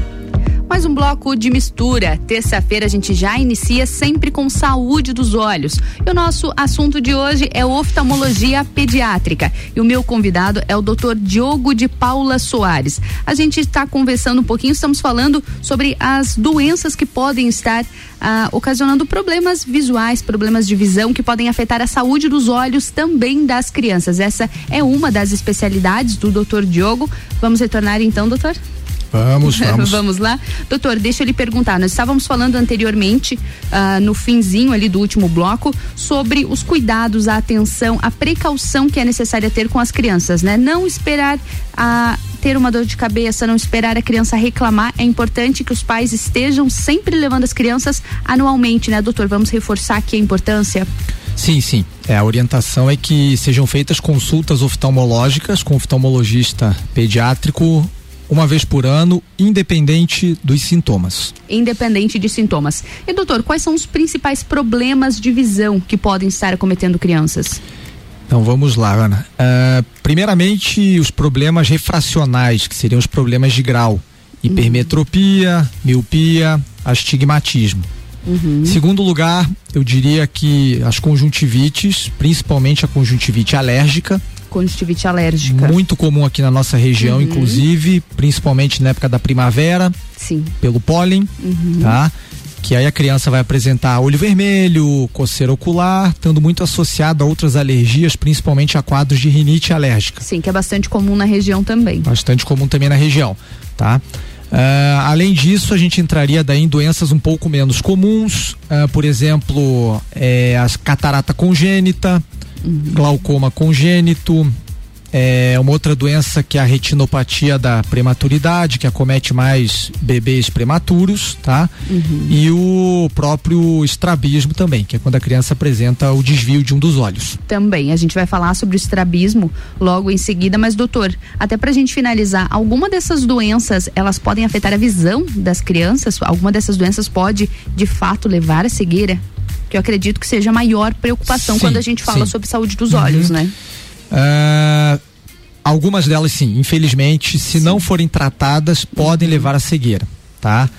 Mais um bloco de mistura. Terça-feira a gente já inicia sempre com saúde dos olhos. E o nosso assunto de hoje é oftalmologia pediátrica. E o meu convidado é o Dr. Diogo de Paula Soares. A gente está conversando um pouquinho, estamos falando sobre as doenças que podem estar ah, ocasionando problemas visuais, problemas de visão que podem afetar a saúde dos olhos também das crianças. Essa é uma das especialidades do Dr. Diogo. Vamos retornar então, doutor? Vamos, vamos. vamos lá. Doutor, deixa eu lhe perguntar. Nós estávamos falando anteriormente, ah, no finzinho ali do último bloco, sobre os cuidados, a atenção, a precaução que é necessária ter com as crianças, né? Não esperar a ter uma dor de cabeça, não esperar a criança reclamar. É importante que os pais estejam sempre levando as crianças anualmente, né, doutor? Vamos reforçar aqui a importância. Sim, sim. É, a orientação é que sejam feitas consultas oftalmológicas com oftalmologista pediátrico uma vez por ano, independente dos sintomas. Independente de sintomas. E doutor, quais são os principais problemas de visão que podem estar acometendo crianças? Então vamos lá, Ana. Uh, primeiramente, os problemas refracionais, que seriam os problemas de grau: hipermetropia, miopia, astigmatismo. Uhum. Segundo lugar, eu diria que as conjuntivites, principalmente a conjuntivite alérgica, Conjuntivite alérgica. muito comum aqui na nossa região, Uhum. inclusive, principalmente na época da primavera, Sim. pelo pólen, Uhum. tá? Que aí a criança vai apresentar olho vermelho, coceira ocular, estando muito associado a outras alergias, principalmente a quadros de rinite alérgica. Sim, que é bastante comum na região também. Bastante comum também na região, tá? Ah, além disso, a gente entraria daí em doenças um pouco menos comuns, ah, por exemplo, eh, a catarata congênita, glaucoma congênito, é uma outra doença que é a retinopatia da prematuridade, que acomete mais bebês prematuros, tá? E o próprio estrabismo também, que é quando a criança apresenta o desvio de um dos olhos. Também. A gente vai falar sobre o estrabismo logo em seguida, mas doutor, até pra gente finalizar, alguma dessas doenças, elas podem afetar a visão das crianças? Alguma dessas doenças pode, de fato, levar à cegueira? Que eu acredito que seja a maior preocupação Sim, quando a gente fala sim. sobre saúde dos Uhum. olhos, né? Ah, algumas delas sim, infelizmente, se não forem tratadas, podem levar à cegueira, tá?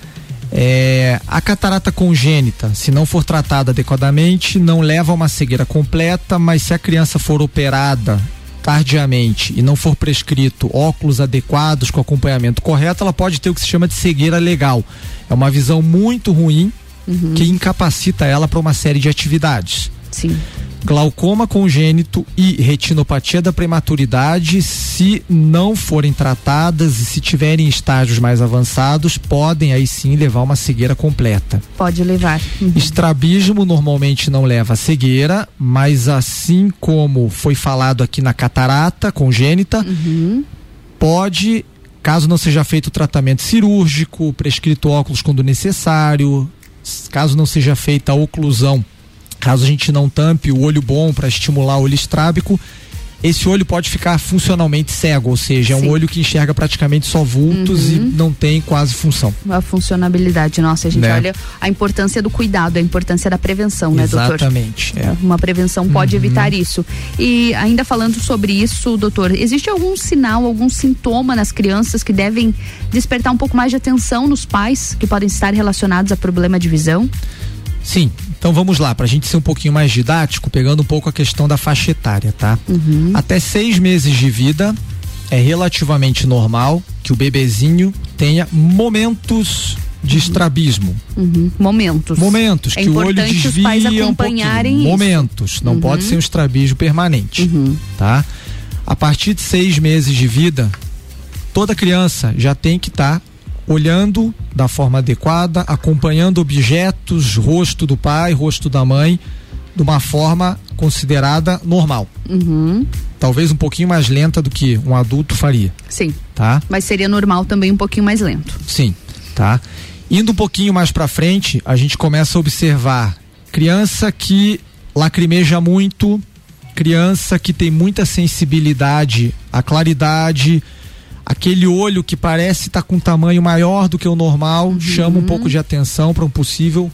É, a catarata congênita, se não for tratada adequadamente, não leva a uma cegueira completa, mas se a criança for operada tardiamente e não for prescrito óculos adequados com acompanhamento correto, ela pode ter o que se chama de cegueira legal. É uma visão muito ruim uhum. que incapacita ela para uma série de atividades. Sim glaucoma congênito e retinopatia da prematuridade, se não forem tratadas e se tiverem estágios mais avançados, podem aí sim levar uma cegueira completa. Pode levar. Uhum. Estrabismo normalmente não leva a cegueira, mas assim como foi falado aqui na catarata congênita, uhum. pode, caso não seja feito o tratamento cirúrgico, prescrito óculos quando necessário, caso não seja feita a oclusão Caso a gente não tampe o olho bom para estimular o olho estrábico, esse olho pode ficar funcionalmente cego, ou seja, é um olho que enxerga praticamente só vultos uhum. e não tem quase função. A funcionabilidade, nossa, a gente né? olha a importância do cuidado, a importância da prevenção, né, doutor? Exatamente. É. Uma prevenção pode uhum. evitar isso. E ainda falando sobre isso, doutor, existe algum sinal, algum sintoma nas crianças que devem despertar um pouco mais de atenção nos pais, que podem estar relacionados a problema de visão? Sim, então vamos lá, para a gente ser um pouquinho mais didático, pegando um pouco a questão da faixa etária, tá? Uhum. Até seis meses de vida é relativamente normal que o bebezinho tenha momentos de estrabismo. Uhum. Momentos. Momentos, é que o olho desvia os pais acompanharem um Momentos, não uhum. pode ser um estrabismo permanente, uhum. tá? A partir de seis meses de vida, toda criança já tem que estar tá olhando da forma adequada, acompanhando objetos, rosto do pai, rosto da mãe, de uma forma considerada normal. Uhum. Talvez um pouquinho mais lenta do que um adulto faria. Sim. Tá? Mas seria normal também um pouquinho mais lento. Sim, tá? Indo um pouquinho mais para frente, a gente começa a observar criança que lacrimeja muito, criança que tem muita sensibilidade à claridade, aquele olho que parece estar tá com um tamanho maior do que o normal uhum. chama um pouco de atenção para um possível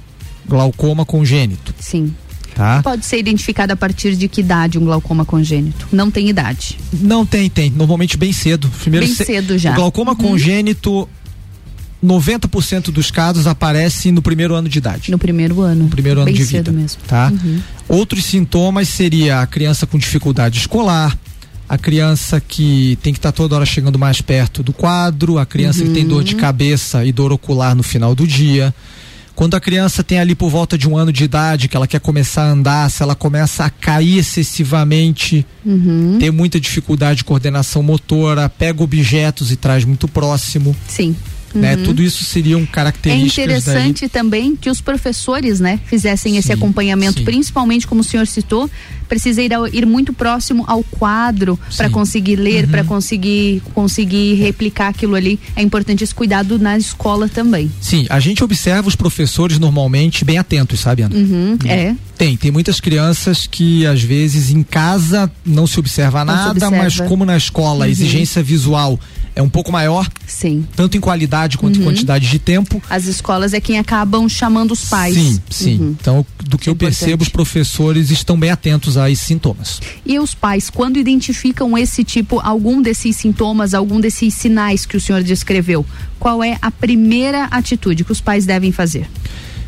glaucoma congênito. Sim. Tá? Pode ser identificado a partir de que idade um glaucoma congênito? Não tem idade? Não tem, tem. Normalmente bem cedo. Primeiro bem cedo já. O glaucoma uhum. congênito 90% dos casos aparece no primeiro ano de idade. No primeiro ano. No primeiro ano Bem de vida. Mesmo. Tá? Uhum. Outros sintomas seria a criança com dificuldade escolar, a criança que tem que estar tá toda hora chegando mais perto do quadro, a criança uhum. que tem dor de uhum. cabeça e dor ocular no final do dia. Quando a criança tem ali por volta de um ano de idade, que ela quer começar a andar, se ela começa a cair excessivamente, uhum. ter muita dificuldade de coordenação motora, pega objetos e traz muito próximo. Sim. Né? Uhum. Tudo isso seriam características. É interessante daí. também que os professores, né, fizessem esse acompanhamento, sim. principalmente como o senhor citou, precisa ir, ao, ir muito próximo ao quadro para conseguir ler, uhum. para conseguir conseguir replicar aquilo ali. É importante esse cuidado na escola também. Sim, a gente observa os professores normalmente bem atentos, sabe, Ana? Uhum, é. Tem, tem muitas crianças que às vezes em casa não se observa não nada, se observa. mas como na escola a uhum. exigência visual é um pouco maior. Sim. Tanto em qualidade quanto uhum. em quantidade de tempo. As escolas é quem acabam chamando os pais. Sim, sim. Uhum. Então, do que, eu importante. percebo, os professores estão bem atentos a esses sintomas. E os pais, quando identificam esse tipo, algum desses sintomas, algum desses sinais que o senhor descreveu, qual é a primeira atitude que os pais devem fazer?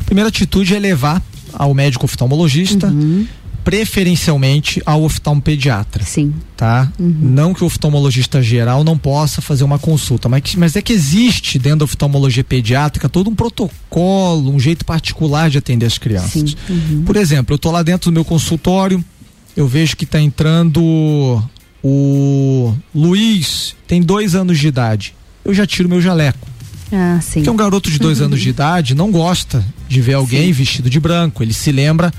A primeira atitude é levar ao médico oftalmologista. Uhum preferencialmente ao oftalmopediatra. Sim. Tá? Uhum. Não que o oftalmologista geral não possa fazer uma consulta, mas, mas é que existe dentro da oftalmologia pediátrica todo um protocolo, um jeito particular de atender as crianças. Uhum. Por exemplo, eu estou lá dentro do meu consultório, eu vejo que está entrando o Luiz, tem dois anos de idade. Eu já tiro meu jaleco. Ah, sim. Que é um garoto de dois uhum. anos de idade, não gosta de ver alguém sim. vestido de branco. Ele se lembra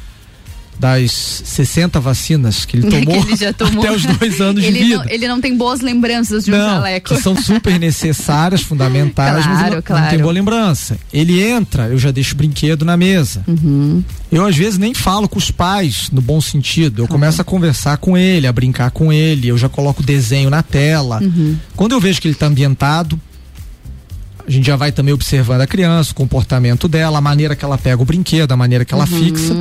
das 60 vacinas que ele tomou, que ele tomou. até os dois anos ele de vida. Não, ele não tem boas lembranças de um não, jaleco. Que são super necessárias, fundamentais, claro, mas ele claro. não tem boa lembrança. Ele entra, eu já deixo brinquedo na mesa. Uhum. Eu às vezes nem falo com os pais no bom sentido. Eu começo a conversar com ele, a brincar com ele, eu já coloco desenho na tela. Uhum. Quando eu vejo que ele está ambientado, a gente já vai também observando a criança, o comportamento dela, a maneira que ela pega o brinquedo, a maneira que ela uhum. fixa.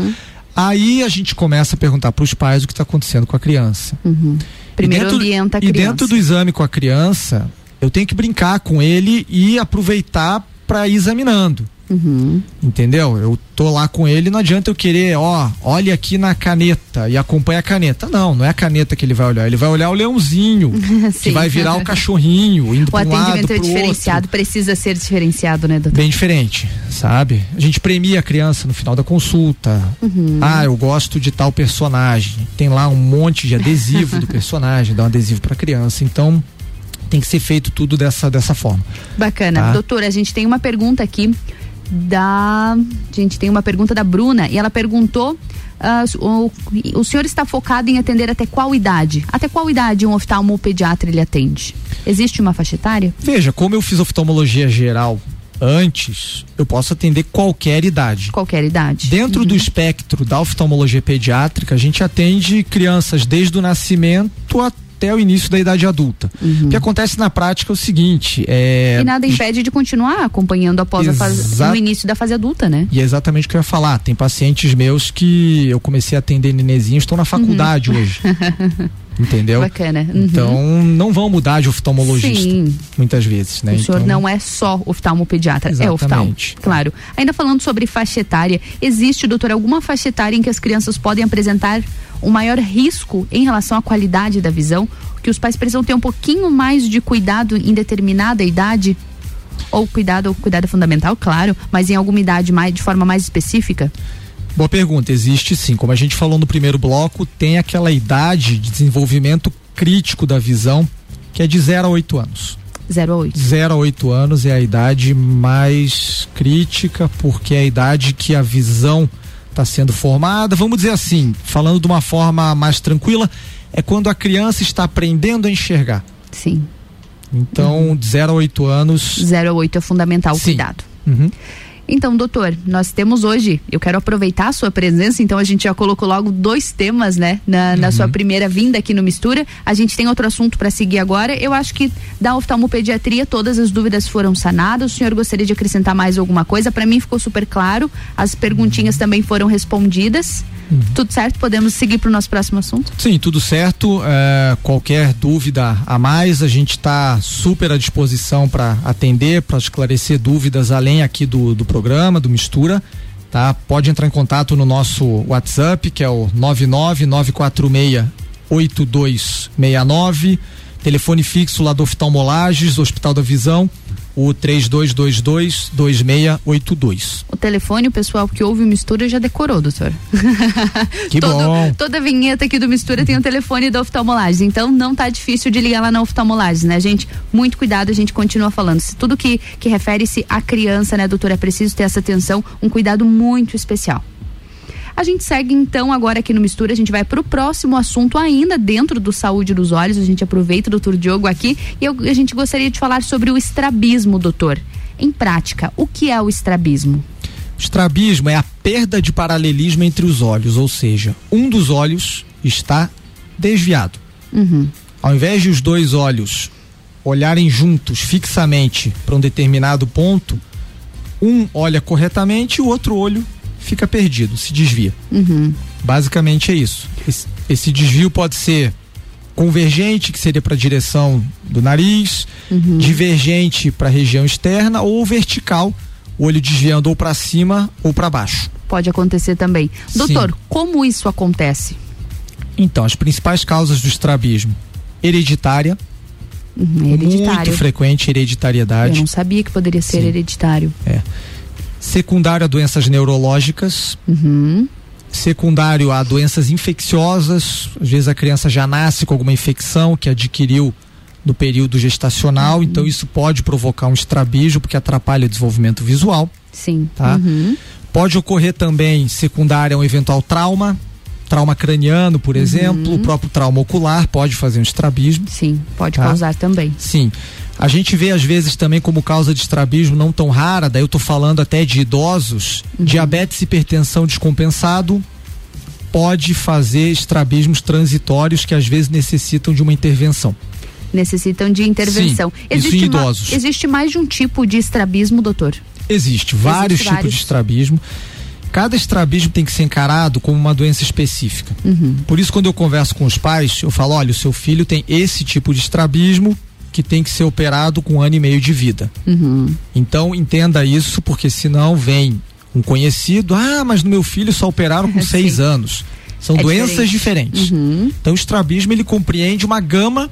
Aí a gente começa a perguntar para os pais o que está acontecendo com a criança. Uhum. Primeiro dentro, ambienta a criança. E dentro do exame com a criança, eu tenho que brincar com ele e aproveitar para ir examinando. Uhum. Entendeu? Eu tô lá com ele, não adianta eu querer, ó, olhe aqui na caneta e acompanha a caneta. Não, não é a caneta que ele vai olhar, ele vai olhar o leãozinho, que vai virar o cachorrinho, indo O para um lado, atendimento é diferenciado, outro. precisa ser diferenciado, né, doutor? Bem diferente, sabe? A gente premia a criança no final da consulta. Uhum. Ah, eu gosto de tal personagem. Tem lá um monte de adesivo do personagem, dá um adesivo para criança. Então, tem que ser feito tudo dessa dessa forma. Bacana. Tá. Doutora, a gente tem uma pergunta aqui da. Gente tem uma pergunta da Bruna e ela perguntou. ah, o, o senhor está focado em atender até qual idade? Até qual idade um oftalmopediatra ele atende? Existe uma faixa etária? Veja, como eu fiz oftalmologia geral antes, eu posso atender qualquer idade. Qualquer idade. Dentro do espectro da oftalmologia pediátrica, a gente atende crianças desde o nascimento até o início da idade adulta. O que acontece na prática é o seguinte, é E nada impede de continuar acompanhando após a fase, Exa- no início da fase adulta, né? E é exatamente o que eu ia falar. Tem pacientes meus que eu comecei a atender nenezinhos, estão na faculdade hoje. Entendeu? Bacana. Uhum. Então, não vão mudar de oftalmologista. Sim. Muitas vezes, né? O senhor Então, não é só oftalmopediatra, é oftalmo. Exatamente. Claro. Ainda falando sobre faixa etária, existe, doutor, alguma faixa etária em que as crianças podem apresentar um maior risco em relação à qualidade da visão? Que os pais precisam ter um pouquinho mais de cuidado em determinada idade? Ou cuidado, ou cuidado fundamental, claro, mas em alguma idade mais, de forma mais específica? Boa pergunta. Existe sim. Como a gente falou no primeiro bloco, tem aquela idade de desenvolvimento crítico da visão que é de 0 a 8 anos. 0 a 8. 0 a 8 anos é a idade mais crítica, porque é a idade que a visão está sendo formada. Vamos dizer assim, falando de uma forma mais tranquila, é quando a criança está aprendendo a enxergar. Sim. Então, de 0 a 8 anos. 0 a 8 é fundamental o Sim. cuidado. Uhum. Então, doutor, nós temos hoje, eu quero aproveitar a sua presença, então a gente já colocou logo dois temas, né, na, na sua primeira vinda aqui no Mistura. A gente tem outro assunto para seguir agora. Eu acho que da oftalmopediatria todas as dúvidas foram sanadas. O senhor gostaria de acrescentar mais alguma coisa? Para mim ficou super claro. As perguntinhas também foram respondidas. Tudo certo? Podemos seguir para o nosso próximo assunto? Sim, tudo certo. É, qualquer dúvida a mais, a gente está super à disposição para atender, para esclarecer dúvidas além aqui do, do programa, do Mistura. Tá? Pode entrar em contato no nosso WhatsApp, que é o 99946 8269. Telefone fixo lá do Oftalmolages, Hospital da Visão, o 3222 2682. O telefone, o pessoal que ouve o Mistura já decorou, doutor. Que Todo- bom. Toda vinheta aqui do Mistura tem o telefone da oftalmolagem. Então não tá difícil de ligar lá na oftalmolagem, né, gente? Muito cuidado, a gente continua falando. Se tudo que, que refere-se à criança, né, doutora, é preciso ter essa atenção, um cuidado muito especial. A gente segue então agora aqui no Mistura, a gente vai pro próximo assunto ainda dentro do saúde dos olhos. A gente aproveita o doutor Diogo aqui e eu- a gente gostaria de falar sobre o estrabismo, doutor. Em prática, o que é o estrabismo? Estrabismo é a perda de paralelismo entre os olhos, ou seja, um dos olhos está desviado. Uhum. Ao invés de os dois olhos olharem juntos fixamente para um determinado ponto, um olha corretamente e o outro olho fica perdido, se desvia. Uhum. Basicamente é isso. Esse, esse desvio pode ser convergente, que seria para a direção do nariz, Uhum. divergente para a região externa ou vertical, o olho desviando ou para cima ou para baixo. Pode acontecer também. Sim. Doutor, como isso acontece? Então, as principais causas do estrabismo: hereditária, Uhum, hereditário. muito frequente Eu hereditariedade. não sabia que poderia ser Sim. hereditário. É. Secundário a doenças neurológicas. Uhum. Secundário a doenças infecciosas. Às vezes a criança já nasce com alguma infecção que adquiriu no período gestacional, Uhum. então isso pode provocar um estrabismo porque atrapalha o desenvolvimento visual. Sim. Tá? Uhum. Pode ocorrer também secundário a um eventual trauma, trauma craniano, por exemplo, o próprio trauma ocular pode fazer um estrabismo. Uhum. Sim, pode Tá? causar também. Sim. A gente vê às vezes também como causa de estrabismo não tão rara, daí eu tô falando até de idosos, Uhum. diabetes e hipertensão descompensado pode fazer estrabismos transitórios que às vezes necessitam de uma intervenção. Necessitam de intervenção. Sim, isso em ma- idosos. existe mais de um tipo de estrabismo, doutor? Existe vários tipos vários. de estrabismo. Cada estrabismo tem que ser encarado como uma doença específica. Uhum. Por isso, quando eu converso com os pais, eu falo: olha, o seu filho tem esse tipo de estrabismo, que tem que ser operado com um ano e meio de vida. Uhum. Então entenda isso, porque senão vem um conhecido, ah, mas no meu filho só operaram com seis anos. São é doenças diferente. diferentes. Uhum. Então o estrabismo ele compreende uma gama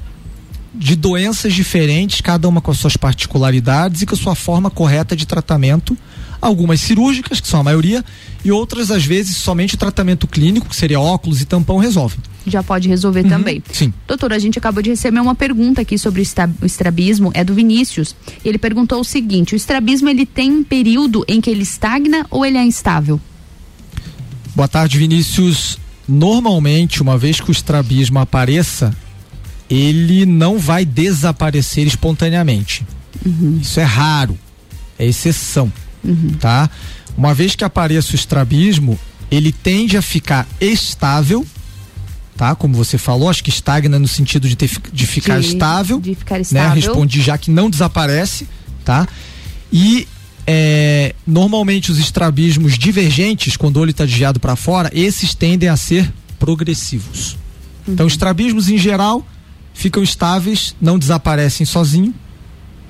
de doenças diferentes, cada uma com as suas particularidades e com a sua forma correta de tratamento. Algumas cirúrgicas, que são a maioria, e outras, às vezes, somente tratamento clínico, que seria óculos e tampão, resolve. Já pode resolver Uhum, também. Sim. Doutor, a gente acabou de receber uma pergunta aqui sobre o estra- o estrabismo, é do Vinícius. Ele perguntou o seguinte: o estrabismo ele tem um período em que ele estagna ou ele é instável? Boa tarde, Vinícius. Normalmente, uma vez que o estrabismo apareça, ele não vai desaparecer espontaneamente. Isso é raro, é exceção, tá? Uma vez que apareça o estrabismo, ele tende a ficar estável, tá? Como você falou, acho que estagna no sentido de, ter, de ficar De- estável. de ficar Né? estável. Respondi já que não desaparece, tá? E é, normalmente os estrabismos divergentes, quando o olho está desviado para fora, esses tendem a ser progressivos. Então, estrabismos em geral ficam estáveis, não desaparecem sozinho,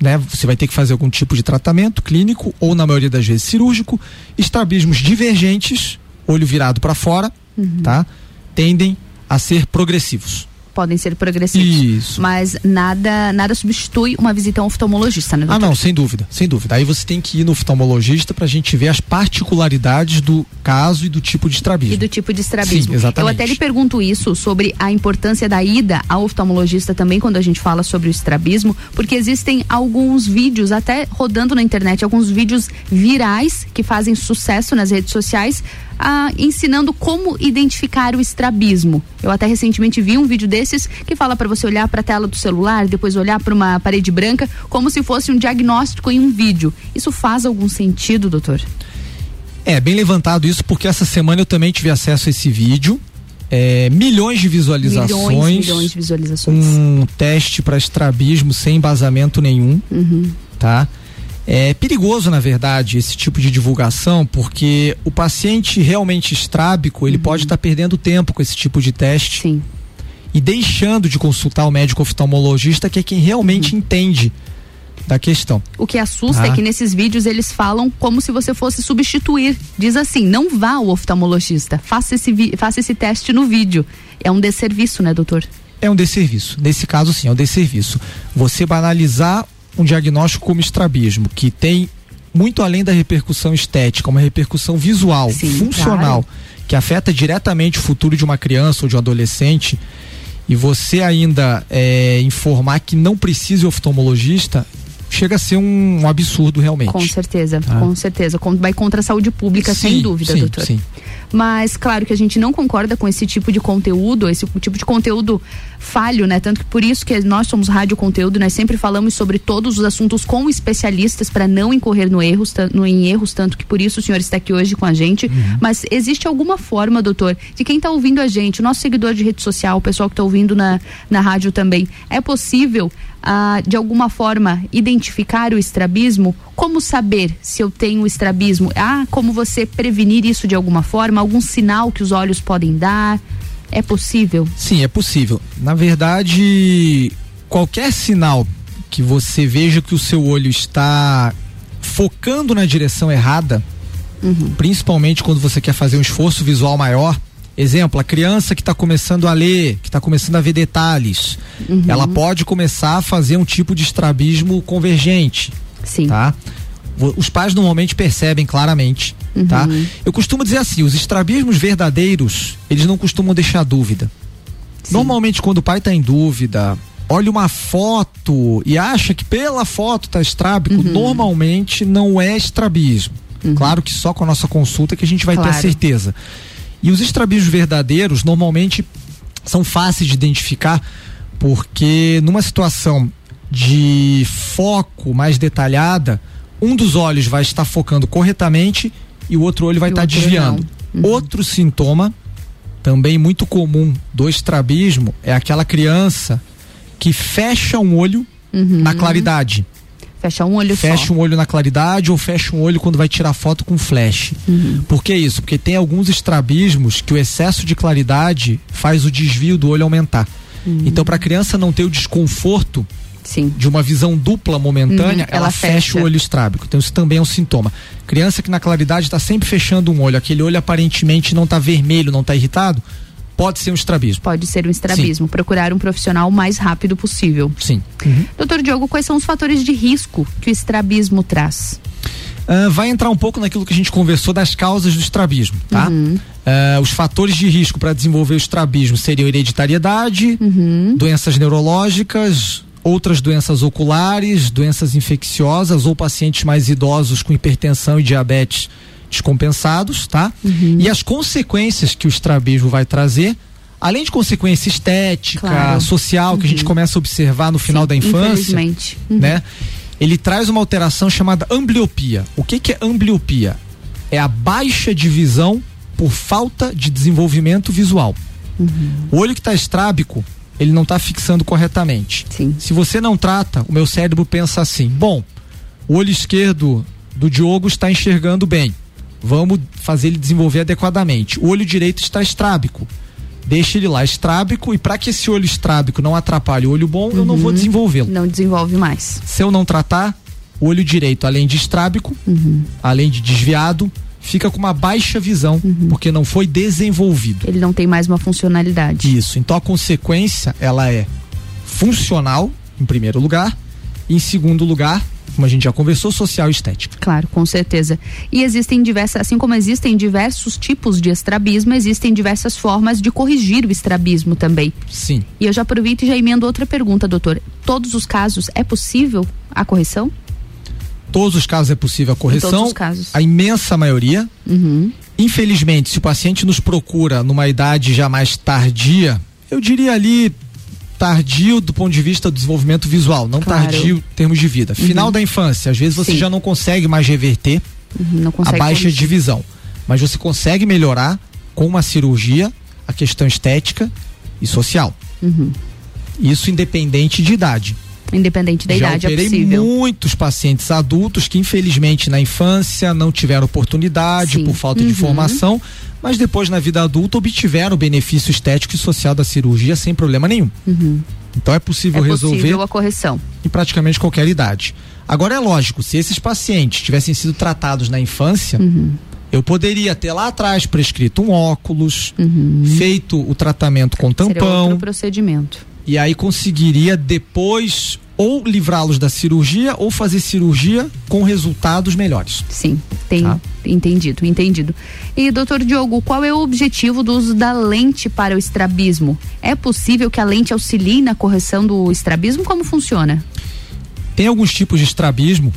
né? Você vai ter que fazer algum tipo de tratamento clínico ou na maioria das vezes cirúrgico. Estrabismos divergentes, olho virado para fora, tá? Tendem a ser progressivos. Podem ser progressivos. Isso. Mas nada, nada substitui uma visita a um oftalmologista, né, Ah, doutor? não, sem dúvida, sem dúvida. Aí você tem que ir no oftalmologista pra gente ver as particularidades do caso e do tipo de estrabismo. E do tipo de estrabismo. Sim, exatamente. Eu até lhe pergunto isso sobre a importância da ida ao oftalmologista também quando a gente fala sobre o estrabismo, porque existem alguns vídeos até rodando na internet, alguns vídeos virais que fazem sucesso nas redes sociais, ah, ensinando como identificar o estrabismo. Eu até recentemente vi um vídeo desses que fala para você olhar para a tela do celular, depois olhar para uma parede branca, como se fosse um diagnóstico em um vídeo. Isso faz algum sentido, doutor? É, bem levantado isso, porque essa semana eu também tive acesso a esse vídeo. É, milhões de visualizações. Milhões, milhões de visualizações. Um teste para estrabismo sem embasamento nenhum. Uhum. Tá? É perigoso, na verdade, esse tipo de divulgação, porque o paciente realmente estrábico, ele pode estar perdendo tempo com esse tipo de teste. Sim. E deixando de consultar o médico oftalmologista, que é quem realmente entende da questão. O que assusta Ah. é que nesses vídeos eles falam como se você fosse substituir. Diz assim: não vá ao oftalmologista, faça esse, faça esse teste no vídeo. É um desserviço, né, doutor? É um desserviço. Nesse caso, sim, é um desserviço. Você banalizar um diagnóstico como estrabismo, que tem muito além da repercussão estética, uma repercussão visual, funcional, que afeta diretamente o futuro de uma criança ou de um adolescente, e você ainda é, informar que não precisa oftalmologista, chega a ser um, um absurdo realmente. Com certeza, Tá. com certeza. Vai contra a saúde pública, sem Sim, dúvida, sim, doutor. sim. Mas claro que a gente não concorda com esse tipo de conteúdo, esse tipo de conteúdo falho, né? Tanto que por isso que nós somos rádio conteúdo, nós sempre falamos sobre todos os assuntos com especialistas para não incorrer no erros, no, em erros, tanto que por isso o senhor está aqui hoje com a gente. Mas existe alguma forma, doutor, de quem está ouvindo a gente, o nosso seguidor de rede social, o pessoal que está ouvindo na, na rádio também, é possível ah, de alguma forma identificar o estrabismo? Como saber se eu tenho estrabismo? Ah, como você prevenir isso de alguma forma? Algum sinal que os olhos podem dar? É possível? Sim, é possível. Na verdade, qualquer sinal que você veja que o seu olho está focando na direção errada, principalmente quando você quer fazer um esforço visual maior. Exemplo, a criança que está começando a ler, que está começando a ver detalhes, Uhum. ela pode começar a fazer um tipo de estrabismo convergente. Sim. Tá? Os pais normalmente percebem claramente, tá? Uhum. Eu costumo dizer assim, os estrabismos verdadeiros, eles não costumam deixar dúvida. Normalmente quando o pai está em dúvida, olha uma foto e acha que pela foto tá estrábico, Uhum. normalmente não é estrabismo. Claro que só com a nossa consulta que a gente vai ter a Claro. certeza. E os estrabismos verdadeiros normalmente são fáceis de identificar porque numa situação de foco mais detalhada, um dos olhos vai estar focando corretamente e o outro olho vai E estar desviando. Outro sintoma também muito comum do estrabismo é aquela criança que fecha um olho na claridade. Fecha um olho Fecha só. um olho na claridade ou fecha um olho quando vai tirar foto com flash. Por que isso? Porque tem alguns estrabismos que o excesso de claridade faz o desvio do olho aumentar. Então, para a criança não ter o desconforto Sim. de uma visão dupla momentânea, Uhum, ela, ela fecha. fecha. o olho estrábico. Então isso também é um sintoma. Criança que na claridade está sempre fechando um olho, aquele olho aparentemente não está vermelho, não está irritado, pode ser um estrabismo. Pode ser um estrabismo. Procurar um profissional o mais rápido possível. Sim. Doutor Diogo, quais são os fatores de risco que o estrabismo traz? Ah, vai entrar um pouco naquilo que a gente conversou das causas do estrabismo, tá? Ah, os fatores de risco para desenvolver o estrabismo seriam hereditariedade, doenças neurológicas, outras doenças oculares, doenças infecciosas ou pacientes mais idosos com hipertensão e diabetes descompensados, tá? E as consequências que o estrabismo vai trazer, além de consequência estética, Claro. social, que a gente começa a observar no final da infância. Uhum. né? Ele traz uma alteração chamada ambliopia. O que, que é ambliopia? É a baixa de visão por falta de desenvolvimento visual. O olho que está estrábico, ele não está fixando corretamente. Se você não trata, o meu cérebro pensa assim: bom, o olho esquerdo do Diogo está enxergando bem. Vamos fazer ele desenvolver adequadamente. O olho direito está estrábico. Deixa ele lá estrábico e para que esse olho estrábico não atrapalhe o olho bom, eu não vou desenvolvê-lo. Não desenvolve mais. Se eu não tratar, o olho direito, além de estrábico, além de desviado, fica com uma baixa visão, porque não foi desenvolvido. Ele não tem mais uma funcionalidade. Isso. Então a consequência, ela é funcional, em primeiro lugar, e em segundo lugar, como a gente já conversou, social e estética. Claro, com certeza. E existem diversas, assim como existem diversos tipos de estrabismo, existem diversas formas de corrigir o estrabismo também. Sim. E eu já aproveito e já emendo outra pergunta, doutor. Todos os casos é possível a correção? Todos os casos é possível a correção. todos os casos. A imensa maioria. Uhum. Infelizmente, se o paciente nos procura numa idade já mais tardia, eu diria ali tardio do ponto de vista do desenvolvimento visual, não Claro. tardio em termos de vida. Final da infância, às vezes você Sim. já não consegue mais reverter Uhum, Não a consegue baixa corrigir. de visão, mas você consegue melhorar com uma cirurgia a questão estética e social. Uhum. Isso independente de idade. Independente da Já idade, é operei possível. muitos pacientes adultos que infelizmente na infância não tiveram oportunidade Sim. por falta de Uhum. formação, mas depois na vida adulta obtiveram o benefício estético e social da cirurgia sem problema nenhum. Uhum. Então é possível É resolver possível a correção. em praticamente qualquer idade. Agora é lógico, se esses pacientes tivessem sido tratados na infância, Uhum. eu poderia ter lá atrás prescrito um óculos, feito o tratamento com Uhum. Seria tampão, outro procedimento. e aí conseguiria depois ou livrá-los da cirurgia ou fazer cirurgia com resultados melhores. Sim, tem Tá. entendido, entendido. E doutor Diogo, qual é o objetivo do uso da lente para o estrabismo? É possível que a lente auxilie na correção do estrabismo? Como funciona? Tem alguns tipos de estrabismo,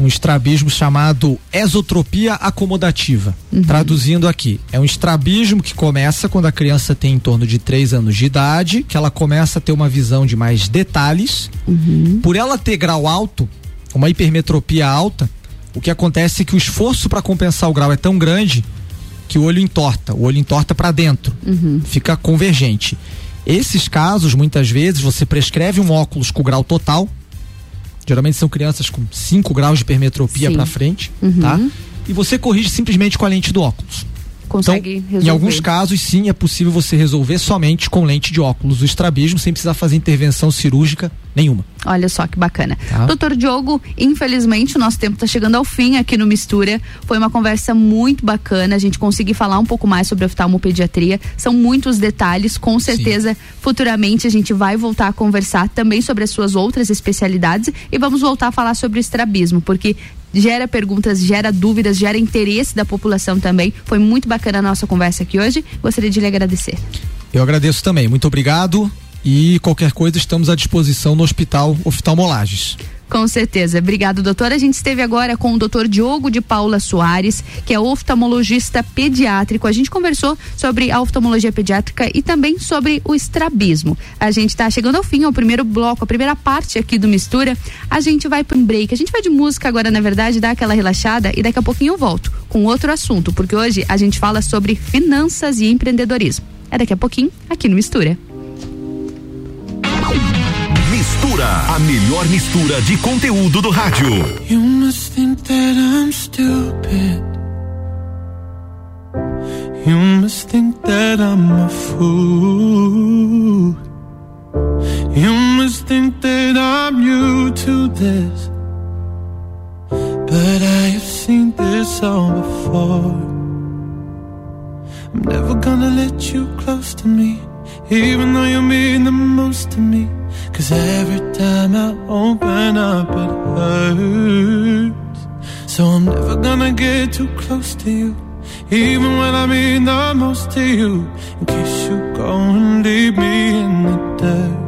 um estrabismo chamado esotropia acomodativa. Traduzindo aqui, é um estrabismo que começa quando a criança tem em torno de 3 anos de idade, que ela começa a ter uma visão de mais detalhes. Por ela ter grau alto, uma hipermetropia alta, o que acontece é que o esforço para compensar o grau é tão grande que o olho entorta, o olho entorta para dentro, fica convergente. Esses casos, muitas vezes, você prescreve um óculos com grau total, geralmente são crianças com 5 graus de hipermetropia Sim. para frente, Uhum. tá? E você corrige simplesmente com a lente do óculos. Consegue então, resolver? Em alguns casos, sim, é possível você resolver somente com lente de óculos o estrabismo sem precisar fazer intervenção cirúrgica nenhuma. Olha só que bacana. Tá. Doutor Diogo, infelizmente o nosso tempo está chegando ao fim aqui no Mistura. Foi uma conversa muito bacana. A gente conseguir falar um pouco mais sobre oftalmopediatria. São muitos detalhes. Com certeza, futuramente a gente vai voltar a conversar também sobre as suas outras especialidades e vamos voltar a falar sobre o estrabismo, porque gera perguntas, gera dúvidas, gera interesse da população também. Foi muito bacana a nossa conversa aqui hoje. Gostaria de lhe agradecer. Eu agradeço também. Muito obrigado. E qualquer coisa, estamos à disposição no Hospital Oftalmolages. Com certeza. Obrigado, doutor. A gente esteve agora com o doutor Diogo de Paula Soares, que é oftalmologista pediátrico. A gente conversou sobre a oftalmologia pediátrica e também sobre o estrabismo. A gente está chegando ao fim, ao primeiro bloco, a primeira parte aqui do Mistura. A gente vai para um break. A gente vai de música agora, na verdade, dar aquela relaxada e daqui a pouquinho eu volto com outro assunto, porque hoje a gente fala sobre finanças e empreendedorismo. É daqui a pouquinho, aqui no Mistura. Mistura, a melhor mistura de conteúdo do rádio. You must think that I'm stupid. You must think that I'm a fool. You must think that I'm new to this. But I have seen this all before. I'm never gonna let you close to me, even though you mean the most to me. Cause every time I open up, it hurts. So I'm never gonna get too close to you. Even when I mean the most to you. In case you go and leave me in the dirt.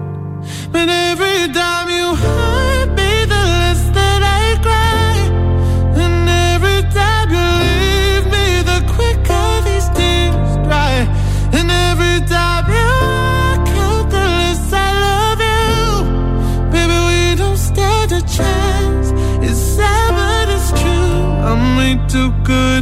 But every time you hurt, 끝.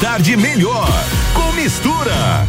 tarde melhor. Com mistura.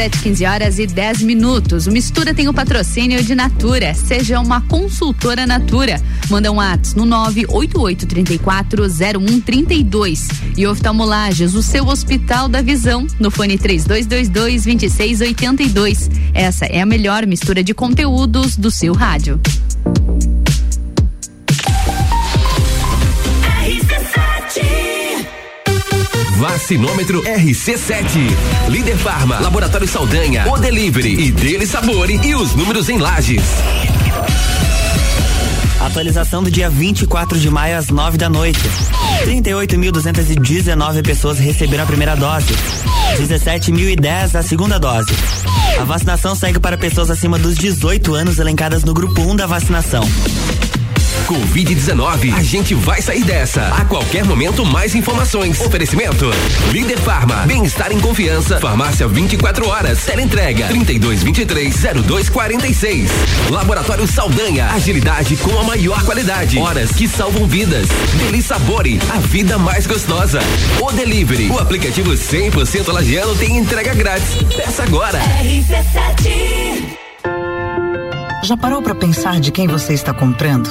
RC7, 15 horas e 10 minutos. O Mistura tem o patrocínio de Natura. Seja uma consultora Natura. Manda um WhatsApp no 988340132. E oftalmolages, o seu Hospital da Visão, no fone 3222-2682. Essa é a melhor mistura de conteúdos do seu rádio. Vacinômetro RC7. Líder Farma, Laboratório Saldanha, O Delivery e Dele Sabore e os números em lajes. Atualização do dia 24 de maio às 9 da noite. 38.219 pessoas receberam a primeira dose. 17.010 a segunda dose. A vacinação segue para pessoas acima dos 18 anos elencadas no grupo 1 da vacinação. Covid-19. A gente vai sair dessa. A qualquer momento, mais informações. Oferecimento: Líder Farma. Bem-estar em confiança. Farmácia 24 horas. Teleentrega: 3223-0246. Laboratório Saldanha. Agilidade com a maior qualidade. Horas que salvam vidas. Deli Sabore. A vida mais gostosa. O Delivery. O aplicativo 100% lagiano tem entrega grátis. Peça agora. RC7. Já parou para pensar de quem você está comprando?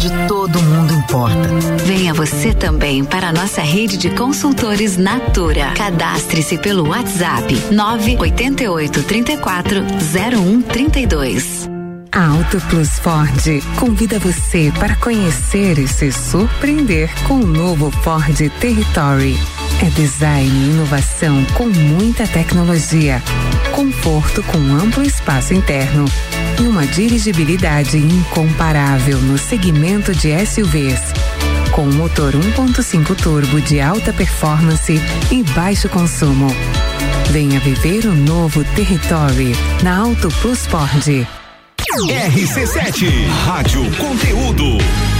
onde todo mundo importa. Venha você também para a nossa rede de consultores Natura. Cadastre-se pelo WhatsApp 988 34 0132. A Auto Plus Ford convida você para conhecer e se surpreender com o novo Ford Territory. É design e inovação com muita tecnologia, conforto com amplo espaço interno e uma dirigibilidade incomparável no segmento de SUVs. Com motor 1.5 turbo de alta performance e baixo consumo. Venha viver o novo Territory na Auto Plus Ford. RC7 Rádio Conteúdo.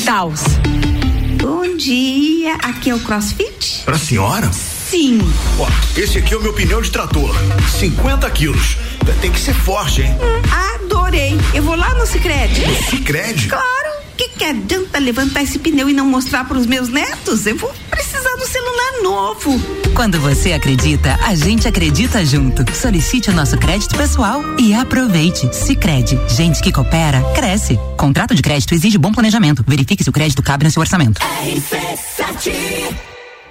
Taos. Bom dia, aqui é o CrossFit? Pra senhora? Sim. Ó, esse aqui é o meu pneu de trator, 50 quilos. Tem que ser forte, hein? Adorei. Eu vou lá no Cicred. No Cicred? Claro. Que que adianta levantar esse pneu e não mostrar para os meus netos? Eu vou precisar do celular novo. Quando você acredita, a gente acredita junto. Solicite o nosso crédito pessoal e aproveite. Sicredi, gente que coopera cresce. Contrato de crédito exige bom planejamento. Verifique se o crédito cabe no seu orçamento.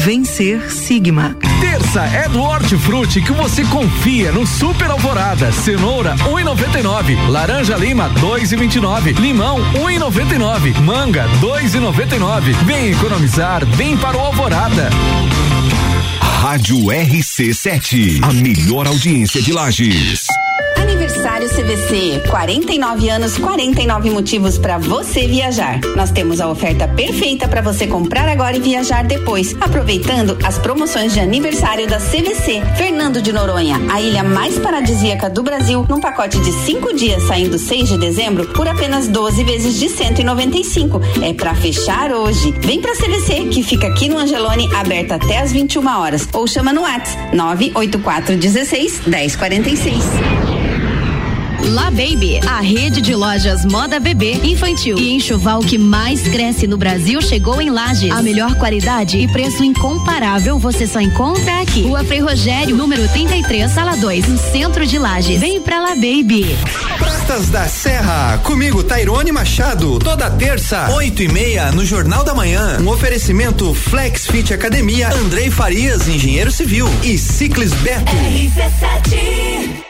Vencer Sigma. Terça é do Hortifruti que você confia no Super Alvorada. Cenoura 1,99. Laranja Lima 2,29. Limão 1,99. Manga 2,99. Vem economizar, vem para o Alvorada. Rádio RC7, a melhor audiência de Lages. Aniversário CVC, 49 anos, 49 motivos para você viajar. Nós temos a oferta perfeita para você comprar agora e viajar depois, aproveitando as promoções de aniversário da CVC. Fernando de Noronha, a ilha mais paradisíaca do Brasil, num pacote de cinco dias saindo 6 de dezembro por apenas 12 vezes de 195. É para fechar hoje. Vem pra CVC, que fica aqui no Angelone, aberta até às 21 horas. Ou chama no WhatsApp 984 16 1046. La Baby, a rede de lojas moda bebê, infantil e enxoval que mais cresce no Brasil chegou em Lages. A melhor qualidade e preço incomparável você só encontra aqui. Rua Frei Rogério, número 33, sala 2, no centro de Lages. Vem pra La Baby. Pratas da Serra, comigo Tairone Machado, toda terça, oito e meia, no Jornal da Manhã. Um oferecimento Flex Fit Academia, Andrei Farias, engenheiro civil e Ciclis Beto. RC7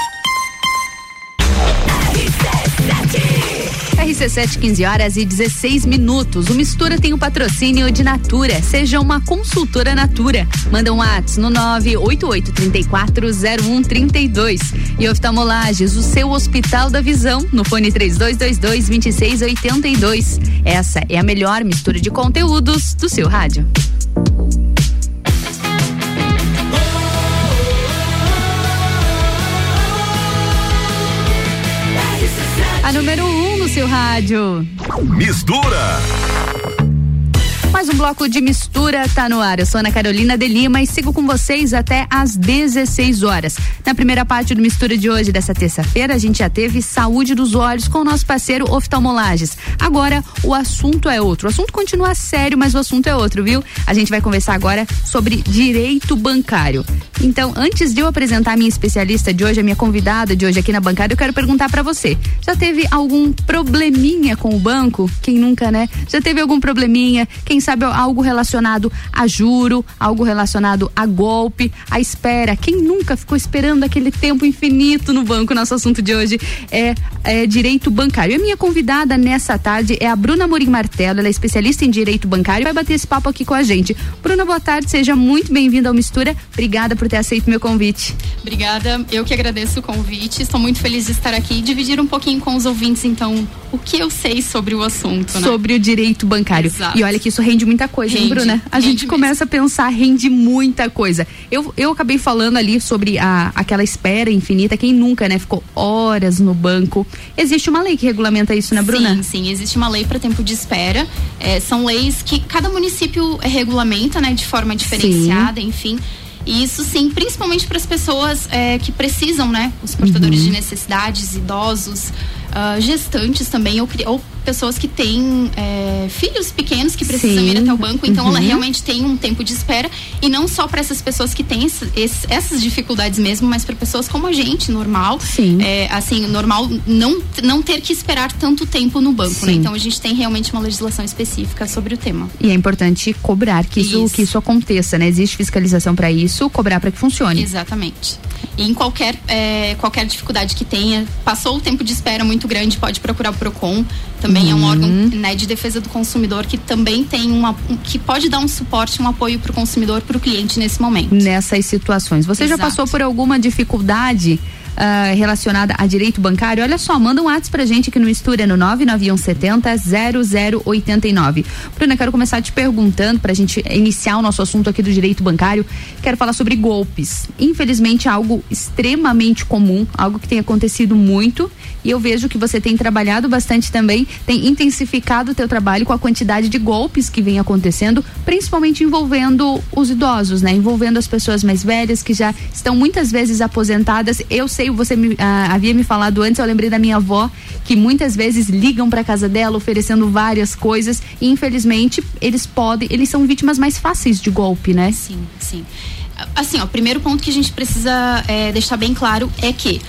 RC7, 15 horas e 16 minutos. O Mistura tem o patrocínio de Natura. Seja uma consultora Natura. Manda um WhatsApp no 988340132. E oftalmolages, o seu Hospital da Visão, no fone 3222-2682. Essa é a melhor mistura de conteúdos do seu rádio. Seu rádio. Mistura. Mais um bloco de mistura tá no ar. Eu sou Ana Carolina de Lima e sigo com vocês até às 16 horas. Na primeira parte do Mistura de hoje, dessa terça-feira, a gente já teve saúde dos olhos com o nosso parceiro Oftalmolages. Agora, o assunto é outro. O assunto continua sério, mas o assunto é outro, viu? A gente vai conversar agora sobre direito bancário. Então, antes de eu apresentar a minha especialista de hoje, a minha convidada de hoje aqui na bancada, eu quero perguntar para você: já teve algum probleminha com o banco? Quem nunca, né? Já teve algum probleminha? Quem sabe algo relacionado a juro, algo relacionado a golpe, a espera? Quem nunca ficou esperando aquele tempo infinito no banco? Nosso assunto de hoje é, é direito bancário. E a minha convidada nessa tarde é a Bruna Morim Martelo, ela é especialista em direito bancário e vai bater esse papo aqui com a gente. Bruna, boa tarde, seja muito bem-vinda ao Mistura. Obrigada por ter aceito meu convite. Obrigada, eu que agradeço o convite. Estou muito feliz de estar aqui e dividir um pouquinho com os ouvintes, então, o que eu sei sobre o assunto, né? Sobre o direito bancário. Exato. E olha que isso rende muita coisa, rende, hein, Bruna? A gente começa mesmo. a pensar, rende muita coisa. Eu, eu acabei falando ali sobre a, aquela espera infinita, quem nunca, né, ficou horas no banco. Existe uma lei que regulamenta isso, né, Bruna? Sim, sim, existe uma lei para tempo de espera. É, são leis que cada município regulamenta, né, de forma diferenciada, sim. enfim. E isso sim, principalmente para as pessoas é, que precisam, né? Os portadores uhum. de necessidades, idosos, uh, gestantes também, ou, ou pessoas que têm é, filhos pequenos que precisam Sim. ir até o banco, então uhum. ela realmente tem um tempo de espera e não só para essas pessoas que têm esse, esse, essas dificuldades mesmo, mas para pessoas como a gente, normal, Sim. É, assim, normal não, não ter que esperar tanto tempo no banco, né? Então a gente tem realmente uma legislação específica sobre o tema. E é importante cobrar que isso, isso. que isso aconteça, né? Existe fiscalização para isso, cobrar para que funcione. Exatamente. E em qualquer, é, qualquer dificuldade que tenha, passou o tempo de espera muito grande, pode procurar o PROCON também uhum. é um órgão né, de defesa do consumidor que também tem uma que pode dar um suporte, um apoio para o consumidor, para o cliente nesse momento. Nessas situações. Você Exato. já passou por alguma dificuldade? Uh, relacionada a direito bancário, olha só, manda um WhatsApp pra gente aqui no Mistura no 99170 0089. Bruna, quero começar te perguntando pra gente iniciar o nosso assunto aqui do direito bancário. Quero falar sobre golpes. Infelizmente, algo extremamente comum, algo que tem acontecido muito e eu vejo que você tem trabalhado bastante também, tem intensificado o teu trabalho com a quantidade de golpes que vem acontecendo, principalmente envolvendo os idosos, né? Envolvendo as pessoas mais velhas que já estão muitas vezes aposentadas. Eu sei, você me, ah, havia me falado antes, eu lembrei da minha avó que muitas vezes ligam para casa dela oferecendo várias coisas e infelizmente eles podem, eles são vítimas mais fáceis de golpe, né? Sim, sim. Assim, ó, o primeiro ponto que a gente precisa é, deixar bem claro é que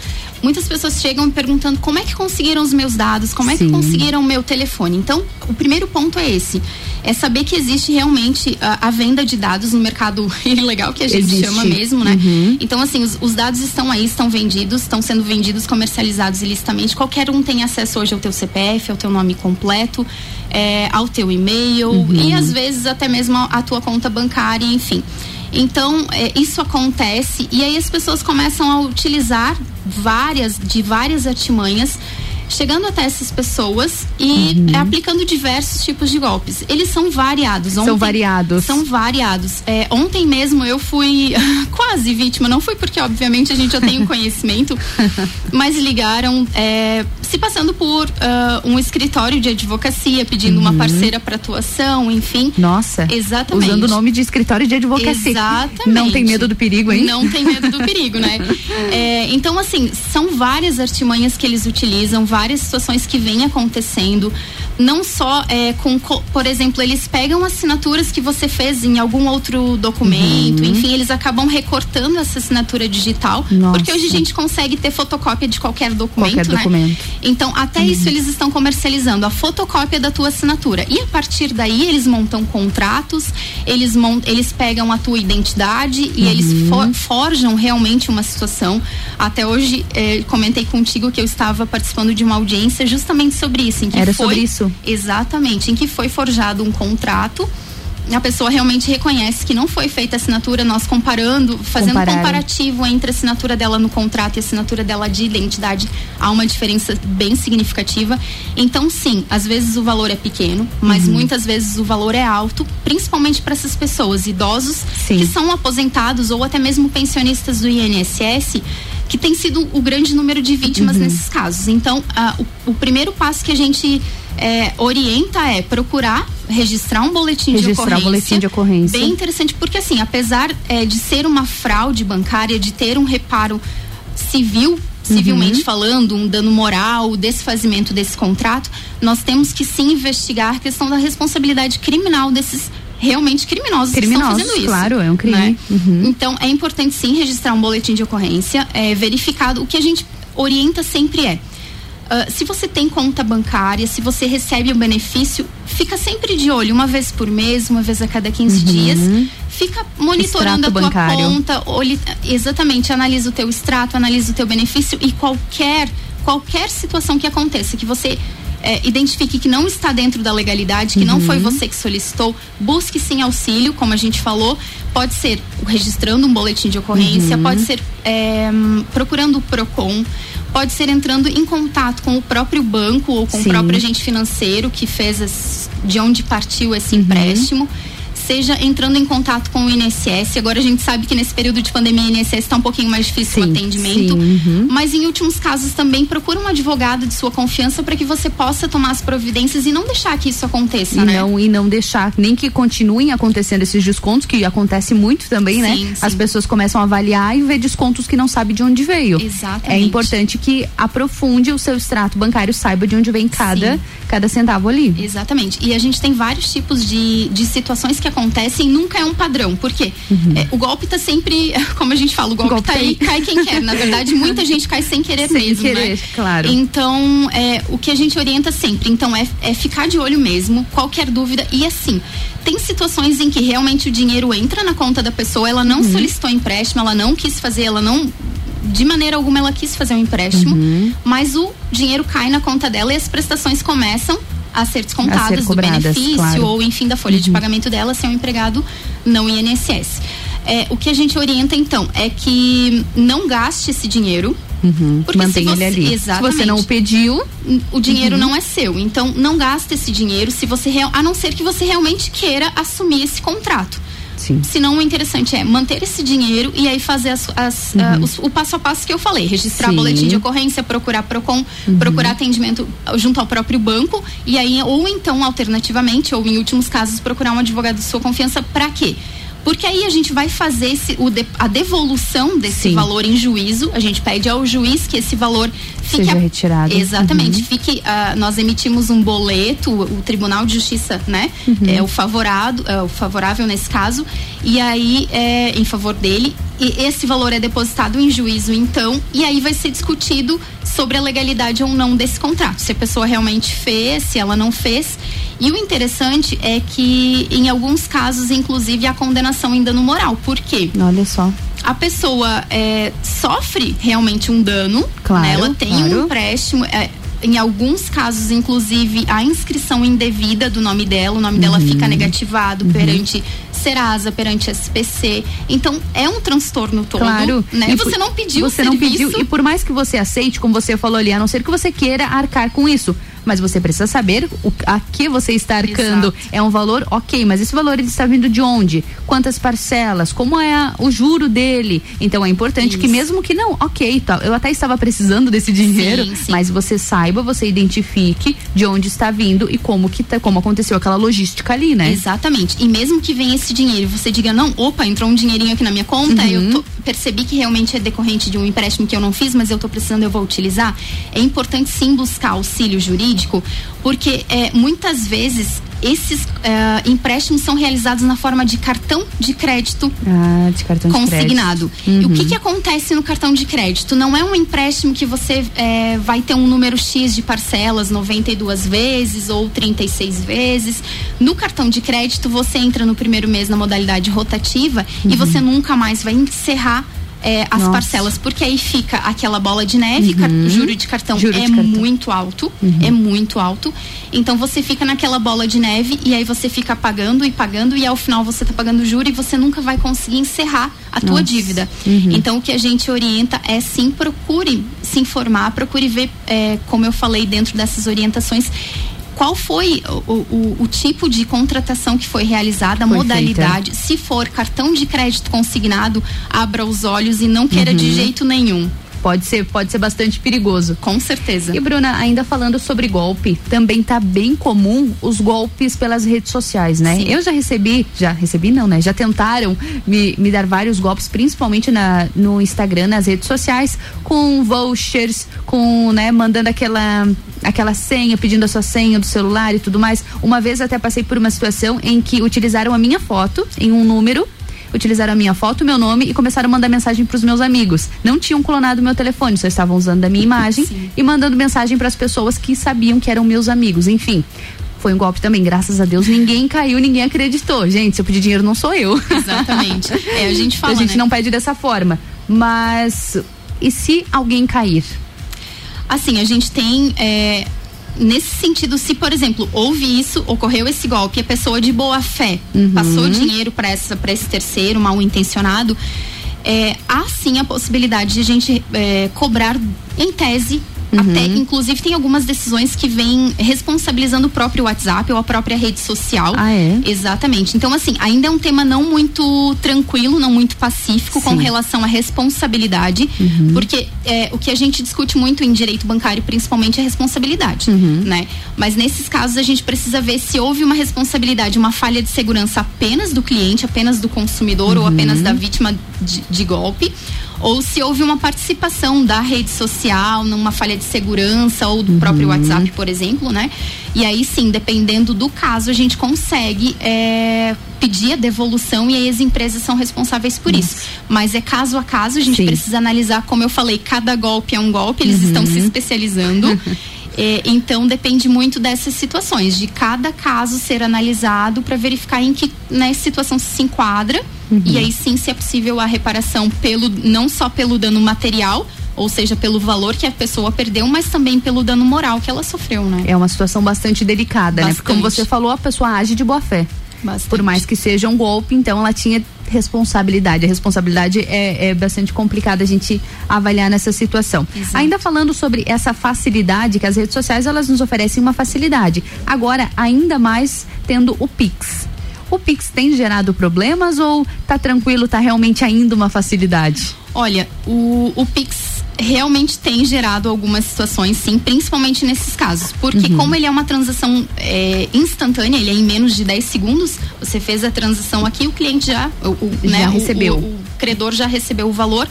muitas pessoas chegam me perguntando como é que conseguiram os meus dados, como é Sim. que conseguiram o meu telefone. Então, o primeiro ponto é esse. É saber que existe realmente a, a venda de dados no mercado ilegal, que a gente existe. chama mesmo, né? Uhum. Então, assim, os, os, dados estão aí, estão vendidos, estão sendo vendidos, comercializados ilicitamente. Qualquer um tem acesso hoje ao teu CPF, ao teu nome completo, é, ao teu e-mail uhum. e às vezes até mesmo a tua conta bancária, enfim. Então, é, isso acontece e aí as pessoas começam a utilizar várias, de várias artimanhas chegando até essas pessoas e é, aplicando diversos tipos de golpes. Eles são variados. São variados. São variados. É, ontem mesmo eu fui quase vítima, não foi porque obviamente a gente já tem o conhecimento, mas ligaram é, se passando por ah, um escritório de advocacia, pedindo uma parceira para atuação, enfim. Nossa. Exatamente. Usando o nome de escritório de advocacia. Exatamente. Não tem medo do perigo, hein? Não tem medo do perigo, né? É, então, assim, são várias artimanhas que eles utilizam, várias situações que vêm acontecendo. Não só é, com, co- por exemplo, eles pegam assinaturas que você fez em algum outro documento, Uhum. enfim, eles acabam recortando essa assinatura digital, Nossa. porque hoje a gente consegue ter fotocópia de qualquer documento, Qualquer né? documento. Então, até Uhum. isso eles estão comercializando a fotocópia da tua assinatura. E a partir daí eles montam contratos, eles mon eles pegam a tua identidade e Uhum. eles for- forjam realmente uma situação. Até hoje eh, comentei contigo que eu estava participando de uma audiência justamente sobre isso, em que Era foi sobre isso? exatamente, em que foi forjado um contrato. A pessoa realmente reconhece que não foi feita a assinatura, nós comparando, fazendo Compararam. comparativo entre a assinatura dela no contrato e a assinatura dela de identidade, há uma diferença bem significativa. Então, sim, às vezes o valor é pequeno, mas Uhum. muitas vezes o valor é alto, principalmente para essas pessoas, idosos que são aposentados ou até mesmo pensionistas do INSS, que tem sido o grande número de vítimas Uhum. nesses casos. Então, ah, o, o primeiro passo que a gente é, orienta é procurar registrar um boletim de Registrar ocorrência. um boletim de ocorrência. Bem interessante, porque assim, apesar é, de ser uma fraude bancária, de ter um reparo civil, civilmente Uhum. falando, um dano moral, o desfazimento desse contrato, nós temos que sim investigar a questão da responsabilidade criminal desses realmente criminosos, que Criminosos, estão fazendo isso. claro, é um crime. né? Uhum. Então é importante sim registrar um boletim de ocorrência, é, verificado. O que a gente orienta sempre é. ah, se você tem conta bancária, se você recebe o benefício, fica sempre de olho, uma vez por mês, uma vez a cada 15 Uhum. dias. Fica monitorando Extrato a tua bancário. conta, olhe, exatamente, analisa o teu extrato, analisa o teu benefício e qualquer qualquer situação que aconteça, que você é, identifique que não está dentro da legalidade, que não Uhum. foi você que solicitou, busque sim auxílio, como a gente falou. Pode ser registrando um boletim de ocorrência, Uhum. pode ser é, procurando o PROCON, pode ser entrando em contato com o próprio banco ou com Sim. o próprio agente financeiro que fez as- de onde partiu esse Uhum. empréstimo. Seja entrando em contato com o INSS. Agora a gente sabe que nesse período de pandemia o INSS está um pouquinho mais difícil o atendimento. sim, uhum. Mas em últimos casos também procura um advogado de sua confiança para que você possa tomar as providências e não deixar que isso aconteça, E né? não, e não deixar nem que continuem acontecendo esses descontos, que acontece muito também, né? Sim, sim. As pessoas começam a avaliar e ver descontos que não sabe de onde veio. Exatamente. É importante que aprofunde o seu extrato bancário, saiba de onde vem cada, cada centavo ali. Exatamente. E a gente tem vários tipos de, de situações que acontecem, nunca é um padrão. Por quê? É, o golpe tá sempre, como a gente fala, o golpe, Uhum. golpe tá tá aí, aí. cai quem quer. Na verdade, muita gente cai sem querer Sem mesmo, querer, né? claro. Então, é, o que a gente orienta sempre, então, é, é ficar de olho mesmo, qualquer dúvida. E assim, tem situações em que realmente o dinheiro entra na conta da pessoa, ela não Uhum. solicitou empréstimo, ela não quis fazer, ela não de maneira alguma ela quis fazer um empréstimo, Uhum. mas o dinheiro cai na conta dela e as prestações começam a ser descontadas do cobradas, benefício claro. ou enfim da folha de pagamento dela se é um empregado não INSS. É, o que a gente orienta então é que não gaste esse dinheiro. Uhum. Porque Mantém se você, ele ali. Exatamente. Se você não o pediu, o dinheiro Uhum. não é seu. Então, não gaste esse dinheiro se você a não ser que você realmente queira assumir esse contrato. Sim. Senão, o interessante é manter esse dinheiro e aí fazer as- as, ah, os- o passo a passo que eu falei. Registrar Uhum. Sim. boletim de ocorrência, procurar PROCON, Uhum. procurar atendimento junto ao próprio banco e aí, ou então, alternativamente, ou em últimos casos, procurar um advogado de sua confiança para quê? Porque aí a gente vai fazer esse, o de- a devolução desse Sim. valor em juízo. A gente pede ao juiz que esse valor fique Seja a- retirado. Exatamente. Uhum. Fique, ah, nós emitimos um boleto, o, o Tribunal de Justiça, né? Uhum. É o favorado, é o favorável nesse caso, e aí é em favor dele. E esse valor é depositado em juízo, então, e aí vai ser discutido sobre a legalidade ou não desse contrato. Se a pessoa realmente fez, se ela não fez. E o interessante é que, em alguns casos, inclusive, há condenação em dano moral. Por quê? olha só. a pessoa é, sofre realmente um dano, Claro, né? ela tem claro. um empréstimo, é, em alguns casos, inclusive, a inscrição indevida do nome dela, o nome dela Uhum. fica negativado perante Serasa, perante SPC. Então, é um transtorno todo. Claro. Né? E você não pediu Você o não serviço. pediu. E por mais que você aceite, como você falou ali, a não ser que você queira arcar com isso. Mas você precisa saber o, a que você está arcando. Exato. É um valor, ok, mas esse valor ele está vindo de onde? Quantas parcelas? Como é a- o juro dele? Então é importante que mesmo que não, ok, tá, eu até estava precisando desse dinheiro, Sim, sim. mas você saiba, você identifique de onde está vindo e como que tá, como aconteceu aquela logística ali, né? Exatamente. E mesmo que venha esse dinheiro e você diga, não, opa, entrou um dinheirinho aqui na minha conta, Uhum. eu tô- percebi que realmente é decorrente de um empréstimo que eu não fiz, mas eu tô precisando, eu vou utilizar. É importante sim buscar auxílio jurídico, porque é, muitas vezes esses é, empréstimos são realizados na forma de cartão de crédito Ah, de cartão de consignado. crédito. E o que, Uhum. que acontece no cartão de crédito? Não é um empréstimo que você é, vai ter um número X de parcelas 92 vezes ou 36 vezes. No cartão de crédito, você entra no primeiro mês na modalidade rotativa e Uhum. você nunca mais vai encerrar. É, as Nossa. parcelas, porque aí fica aquela bola de neve, Uhum. juro de cartão Juro é de cartão. muito alto, Uhum. é muito alto. Então você fica naquela bola de neve e aí você fica pagando e pagando e ao final você tá pagando juro e você nunca vai conseguir encerrar a tua Nossa. dívida. Uhum. Então o que a gente orienta é sim procure se informar, procure ver, é, como eu falei dentro dessas orientações. Qual foi o, o- o tipo de contratação que foi realizada, a Foi modalidade? Se for cartão de crédito consignado, abra os olhos e não queira de Uhum. jeito nenhum. Pode ser, pode ser bastante perigoso. Com certeza. E Bruna, ainda falando sobre golpe, também tá bem comum os golpes pelas redes sociais, né? Sim. Eu já recebi, já recebi não, né? Já tentaram me, me dar vários golpes, principalmente na, no Instagram, nas redes sociais, com vouchers, com, né, mandando aquela aquela senha, pedindo a sua senha do celular e tudo mais. Uma vez até passei por uma situação em que utilizaram a minha foto em um número utilizaram a minha foto, meu nome e começaram a mandar mensagem para os meus amigos. Não tinham clonado meu telefone, só estavam usando a minha imagem e mandando mensagem para as pessoas que sabiam que eram meus amigos. Enfim, foi um golpe também. Graças a Deus, ninguém caiu, ninguém acreditou. Gente, se eu pedir dinheiro, não sou eu. Exatamente. É, a gente fala, a gente né? não pede dessa forma. Mas e se alguém cair? Assim, a gente tem. é, nesse sentido, se, por exemplo, houve isso, ocorreu esse golpe, a pessoa de boa fé Uhum. passou dinheiro para esse terceiro mal intencionado, é, há sim a possibilidade de a gente é, cobrar em tese. Uhum. Até, inclusive, tem algumas decisões que vêm responsabilizando o próprio WhatsApp ou a própria rede social. Ah, é? Exatamente. Então, assim, ainda é um tema não muito tranquilo, não muito pacífico com Sim. relação à responsabilidade, Uhum. porque é, o que a gente discute muito em direito bancário, principalmente, é responsabilidade, Uhum. né? Mas nesses casos a gente precisa ver se houve uma responsabilidade, uma falha de segurança apenas do cliente, apenas do consumidor ou Uhum. apenas da vítima de, de golpe. Ou se houve uma participação da rede social numa falha de segurança ou do próprio Uhum. WhatsApp, por exemplo, né? E aí sim, dependendo do caso, a gente consegue é, pedir a devolução e aí as empresas são responsáveis por isso. Mas é caso a caso, a gente Sim. precisa analisar, como eu falei, cada golpe é um golpe, eles Uhum. estão se especializando. É, então depende muito dessas situações, de cada caso ser analisado para verificar em que né, situação se enquadra Uhum. e aí sim se é possível a reparação pelo não só pelo dano material, ou seja, pelo valor que a pessoa perdeu, mas também pelo dano moral que ela sofreu, né? É uma situação bastante delicada, né? Porque como Bastante. você falou, a pessoa age de boa fé. Bastante. Por mais que seja um golpe, então ela tinha responsabilidade. A responsabilidade é, é bastante complicada a gente avaliar nessa situação. Exato. Ainda falando sobre essa facilidade que as redes sociais elas nos oferecem uma facilidade. Agora, ainda mais tendo o Pix. O Pix tem gerado problemas ou tá tranquilo, tá realmente ainda uma facilidade? Olha, o, o Pix realmente tem gerado algumas situações, sim, principalmente nesses casos. Porque Uhum. como ele é uma transação é, instantânea, ele é em menos de 10 segundos, você fez a transação aqui, o cliente já, o, o, Já né, o- recebeu. O, o credor já recebeu o valor.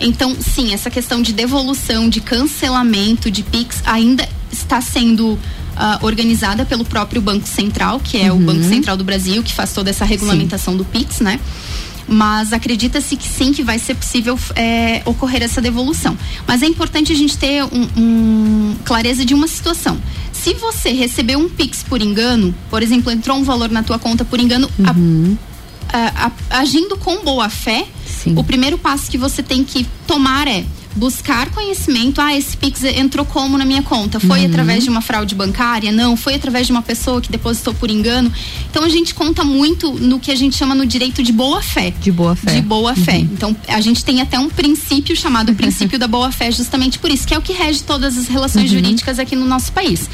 Então, sim, essa questão de devolução, de cancelamento de Pix ainda está sendo ah, organizada pelo próprio Banco Central, que é o Uhum. Banco Central do Brasil, que faz toda essa regulamentação do Pix, né? Mas acredita-se que sim, que vai ser possível é, ocorrer essa devolução. Mas é importante a gente ter um, um- clareza de uma situação. Se você recebeu um Pix por engano, por exemplo, entrou um valor na tua conta por engano, a- a- a- agindo com boa fé, o primeiro passo que você tem que tomar é buscar conhecimento. Ah, esse Pix entrou como na minha conta? Foi Uhum. através de uma fraude bancária? Não. Foi através de uma pessoa que depositou por engano? Então a gente conta muito no que a gente chama no direito de boa fé. De boa fé. De boa fé. Uhum. Então a gente tem até um princípio chamado princípio da boa fé, justamente por isso, que é o que rege todas as relações Uhum. jurídicas aqui no nosso país.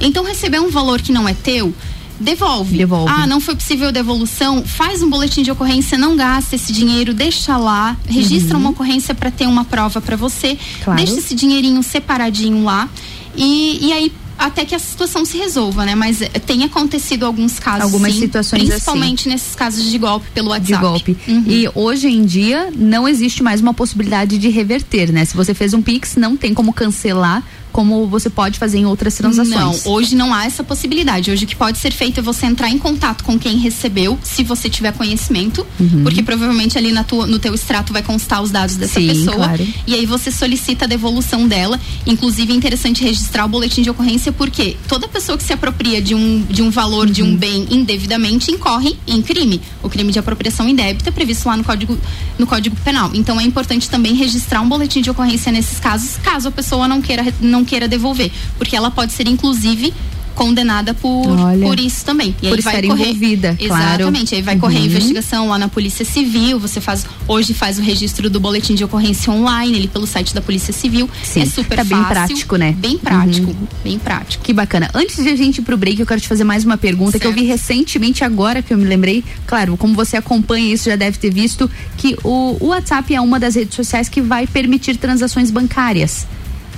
Então receber um valor que não é teu. Devolve. Devolve. Ah, não foi possível devolução. Faz um boletim de ocorrência, não gasta esse dinheiro, deixa lá, registra uma ocorrência para ter uma prova para você, Uhum. Claro. deixa esse dinheirinho separadinho lá e, e aí até que a situação se resolva, né? Mas eh, tem acontecido alguns casos, Algumas sim, situações assim. principalmente nesses casos de golpe pelo WhatsApp. de golpe. Uhum. E hoje em dia não existe mais uma possibilidade de reverter, né? Se você fez um Pix, não tem como cancelar como você pode fazer em outras transações. Não, hoje não há essa possibilidade. Hoje o que pode ser feito é você entrar em contato com quem recebeu, se você tiver conhecimento, Uhum. porque provavelmente ali na tua, no teu extrato vai constar os dados dessa Sim, pessoa. claro. E aí você solicita a devolução dela. Inclusive é interessante registrar o boletim de ocorrência, porque toda pessoa que se apropria de um, de um valor de Uhum. um bem indevidamente incorre em crime. O crime de apropriação indébita é previsto lá no Código, no Código Penal. Então é importante também registrar um boletim de ocorrência nesses casos, caso a pessoa não queira, não queira devolver. Porque ela pode ser, inclusive, condenada por, Olha. por isso também. E Por estar correr, envolvida, claro. Exatamente. Aí vai correr a Uhum. investigação lá na Polícia Civil. Você faz hoje faz o registro do boletim de ocorrência online, ali pelo site da Polícia Civil. Sim, é super tá bem fácil, prático, né? Bem prático, Uhum. bem prático. Que bacana. Antes de a gente ir pro break, eu quero te fazer mais uma pergunta que eu vi recentemente agora que eu me lembrei. Claro, como você acompanha isso, já deve ter visto que o, o WhatsApp é uma das redes sociais que vai permitir transações bancárias.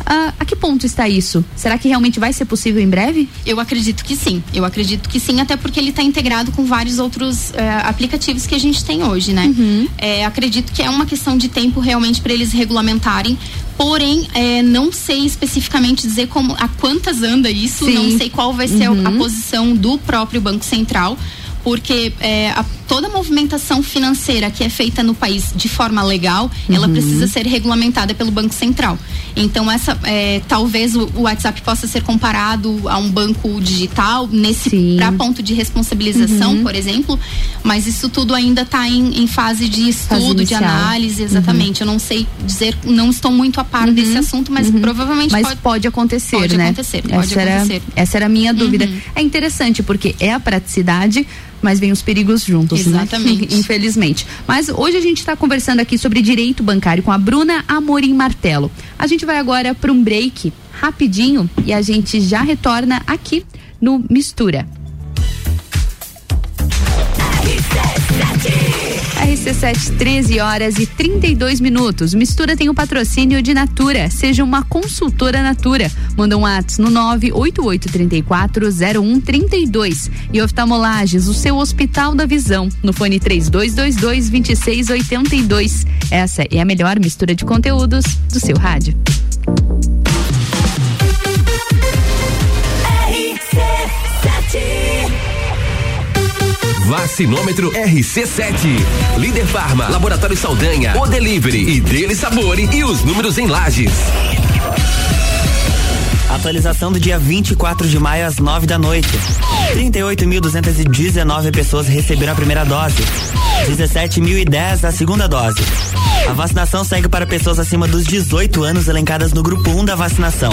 Ah, a que ponto está isso? Será que realmente vai ser possível em breve? Eu acredito que sim. Eu acredito que sim, até porque ele está integrado com vários outros eh, aplicativos que a gente tem hoje, né? Uhum. Eh, acredito que é uma questão de tempo realmente para eles regulamentarem. Porém, eh, não sei especificamente dizer como a quantas anda isso, Sim. não sei qual vai ser a- a Uhum. posição do próprio Banco Central. Porque eh, a- toda movimentação financeira que é feita no país de forma legal, ela Uhum. precisa ser regulamentada pelo Banco Central. Então, essa eh, talvez o, o WhatsApp possa ser comparado a um banco digital nesse para ponto de responsabilização, Uhum. por exemplo. Mas isso tudo ainda está em, em fase de Fase estudo, de inicial. análise, exatamente. Eu não sei dizer, não estou muito a par desse assunto, mas provavelmente Mas pode, pode acontecer, pode né? acontecer, pode essa acontecer. Era, essa era a minha dúvida. Uhum. É interessante porque é a praticidade, mas vem os perigos juntos, Exatamente. né? Infelizmente. Mas hoje a gente está conversando aqui sobre direito bancário com a Bruna Amorim Martelo. A gente vai agora para um break rapidinho e a gente já retorna aqui no Mistura. RC7, 13 horas e 32 minutos. Mistura tem o patrocínio de Natura. Seja uma consultora Natura. Manda um WhatsApp no 988340132. E oftalmolages, o seu Hospital da Visão. No fone 3222-2682. Essa é a melhor mistura de conteúdos do seu rádio. Vacinômetro RC7. Líder Farma, Laboratório Saldanha, O Delivery e Dele Sabore e os números em lajes. Atualização do dia 24 de maio às 9 da noite. 38.219 pessoas receberam a primeira dose. 17.010 a segunda dose. A vacinação segue para pessoas acima dos 18 anos elencadas no grupo 1 da vacinação.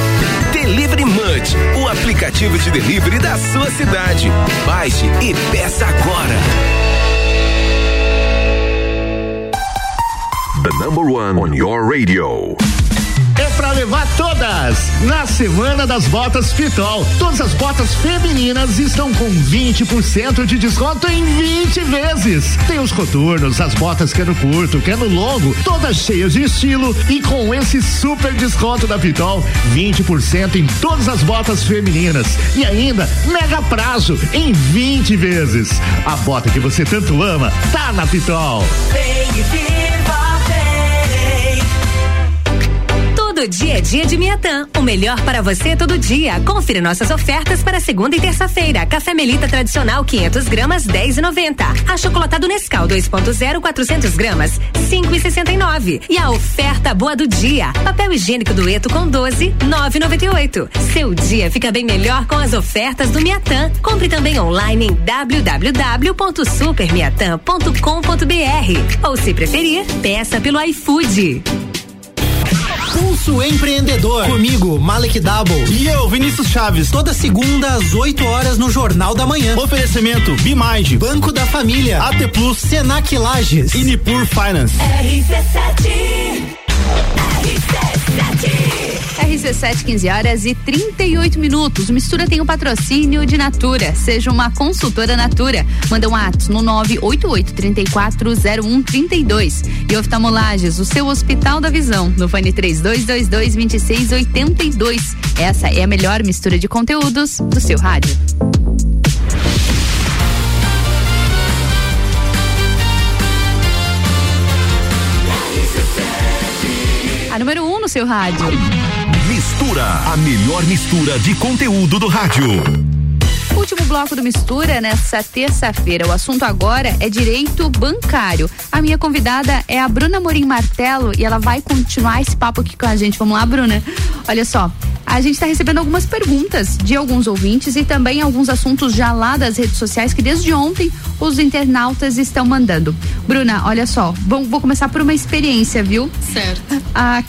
Delivery Munch, o aplicativo de delivery da sua cidade. Baixe e peça agora. The number one on your radio. É pra levar todas! Na semana das botas Pitol, todas as botas femininas estão com 20% de desconto em 20 vezes. Tem os coturnos, as botas que é curto, que é longo, todas cheias de estilo e com esse super desconto da Pitol, 20% em todas as botas femininas e ainda mega prazo em 20 vezes. A bota que você tanto ama tá na Pitol. Todo dia é dia de Miatã. O melhor para você todo dia. Confira nossas ofertas para segunda e terça-feira. Café Melita tradicional 500 gramas 10,90. Achocolatado Nescau 2.0 400 gramas 5,69. E a oferta boa do dia. Papel higiênico dueto com 12 9,98. Seu dia fica bem melhor com as ofertas do Miatã. Compre também online em www.supermiatã.com.br ou se preferir, peça pelo iFood. Pulso Empreendedor. Comigo, Malek Double. E eu, Vinícius Chaves. Toda segunda às 8 horas no Jornal da Manhã. Oferecimento Bimage. Banco da Família. AT Plus. Senac Lages. E Nipur Finance. RC7. RC7, 15 horas e 38 minutos. Mistura tem o patrocínio de Natura. Seja uma consultora Natura. Manda um ato no 988 340132. E oftalmolages, o seu Hospital da Visão. No fone 3222 2682. Essa é a melhor mistura de conteúdos do seu rádio. A número 1 um no seu rádio. Mistura, a melhor mistura de conteúdo do rádio. Último bloco do Mistura nessa terça-feira. O assunto agora é direito bancário. A minha convidada é a Bruna Morim Martelo e ela vai continuar esse papo aqui com a gente. Vamos lá, Bruna? Olha só, a gente está recebendo algumas perguntas de alguns ouvintes e também alguns assuntos já lá das redes sociais que desde ontem os internautas estão mandando. Bruna, olha só, vou, vou começar por uma experiência, viu? Certo. A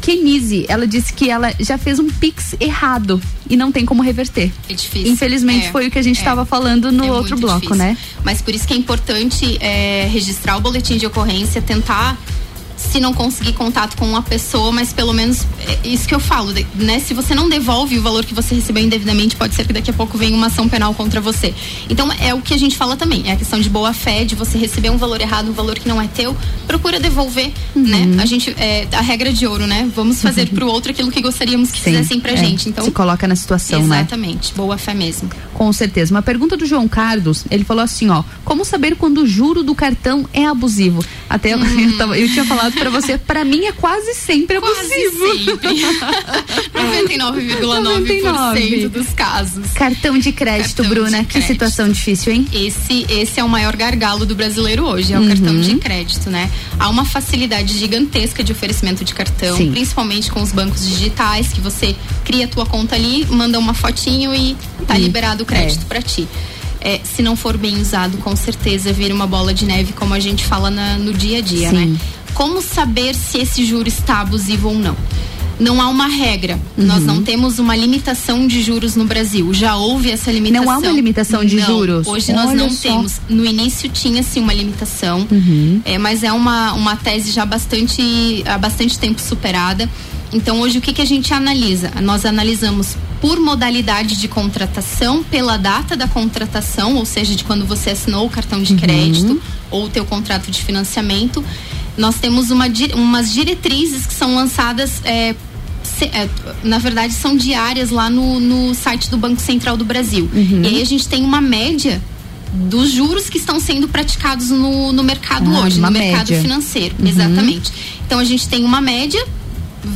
Kenise, ela disse que ela já fez um pix errado e não tem como reverter. É difícil. Infelizmente É, foi o que a gente é. estava falando no É outro bloco, difícil. né? Mas por isso que é importante é, registrar o boletim de ocorrência, tentar, se não conseguir contato com uma pessoa, mas pelo menos é isso que eu falo, né? Se você não devolve o valor que você recebeu indevidamente, pode ser que daqui a pouco venha uma ação penal contra você. Então é o que a gente fala também, é a questão de boa fé, de você receber um valor errado, um valor que não é teu, procura devolver, né? A gente é a regra de ouro, né? Vamos fazer pro outro aquilo que gostaríamos que Sim, fizessem pra é. gente. Então Se coloca na situação, né? Exatamente, boa fé mesmo. Com certeza. Uma pergunta do João Carlos, ele falou assim, ó, como saber quando o juro do cartão é abusivo? Até eu, eu, tava- eu tinha falado pra você, pra mim é quase sempre abusivo. 99,9% dos casos. Cartão de crédito, Cartão Bruna, de que crédito. situação difícil, hein? Esse, esse é o maior gargalo do brasileiro hoje, é o Uhum. cartão de crédito, né? Há uma facilidade gigantesca de oferecimento de cartão, Sim. principalmente com os bancos digitais, que você cria a tua conta ali, manda uma fotinho e tá E- liberado o crédito pra ti. É, se não for bem usado, com certeza vira uma bola de neve, como a gente fala na- no dia a dia, Sim. né? Como saber se esse juro está abusivo ou não? Não há uma regra. Nós Uhum. não temos uma limitação de juros no Brasil. Já houve essa limitação. Não há uma limitação de Não, juros? Hoje nós Olha não só. temos. No início tinha sim uma limitação, Uhum. é, mas é uma, uma tese já bastante, há bastante tempo superada. Então hoje o que, que a gente analisa? Nós analisamos por modalidade de contratação, pela data da contratação, ou seja, de quando você assinou o cartão de Uhum. crédito ou o teu contrato de financiamento. Nós temos uma, umas diretrizes que são lançadas é, é, na verdade são diárias lá no, no site do Banco Central do Brasil. Uhum. E aí a gente tem uma média dos juros que estão sendo praticados no, no mercado Ah, hoje, no mercado média. financeiro. Uhum. Exatamente. Então a gente tem uma média.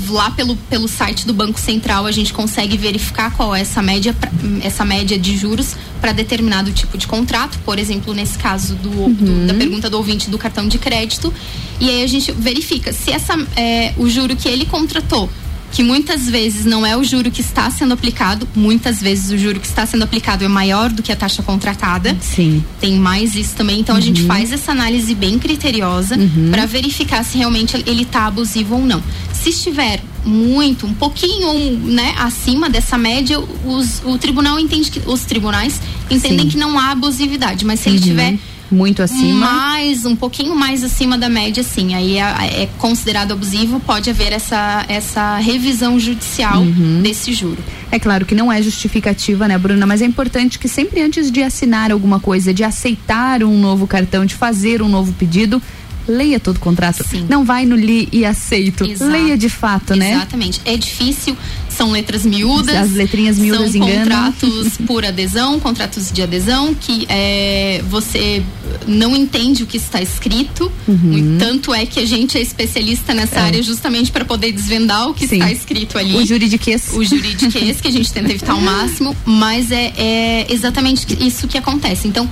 Lá pelo, pelo site do Banco Central a gente consegue verificar qual é essa média, essa média de juros para determinado tipo de contrato, por exemplo, nesse caso do, do- da pergunta do ouvinte do cartão de crédito. E aí a gente verifica se essa, é, o juro que ele contratou que muitas vezes não é o juro que está sendo aplicado, muitas vezes o juro que está sendo aplicado é maior do que a taxa contratada. Sim. Tem mais isso também, então a gente faz essa análise bem criteriosa para verificar se realmente ele está abusivo ou não. Se estiver muito, um pouquinho, né, acima dessa média, os- o tribunal entende que os tribunais entendem Sim. que não há abusividade, mas se ele Uhum. tiver Muito acima. mais, um pouquinho mais acima da média, sim. Aí é, é considerado abusivo, pode haver essa, essa revisão judicial Uhum. desse juro. É claro que não é justificativa, né, Bruna? Mas é importante que sempre antes de assinar alguma coisa, de aceitar um novo cartão, de fazer um novo pedido, leia todo o contrato. Não vai no li e aceito. Exato. Leia de fato, né? Exatamente. É difícil, são letras miúdas. As letrinhas miúdas são enganam. contratos por adesão, contratos de adesão, que é, você não entende o que está escrito. Uhum. Tanto é que a gente é especialista nessa É. área justamente para poder desvendar o que Sim. está escrito ali. O juridiquês. O juridiquês, que a gente tenta evitar ao máximo, mas é, é exatamente isso que acontece. Então,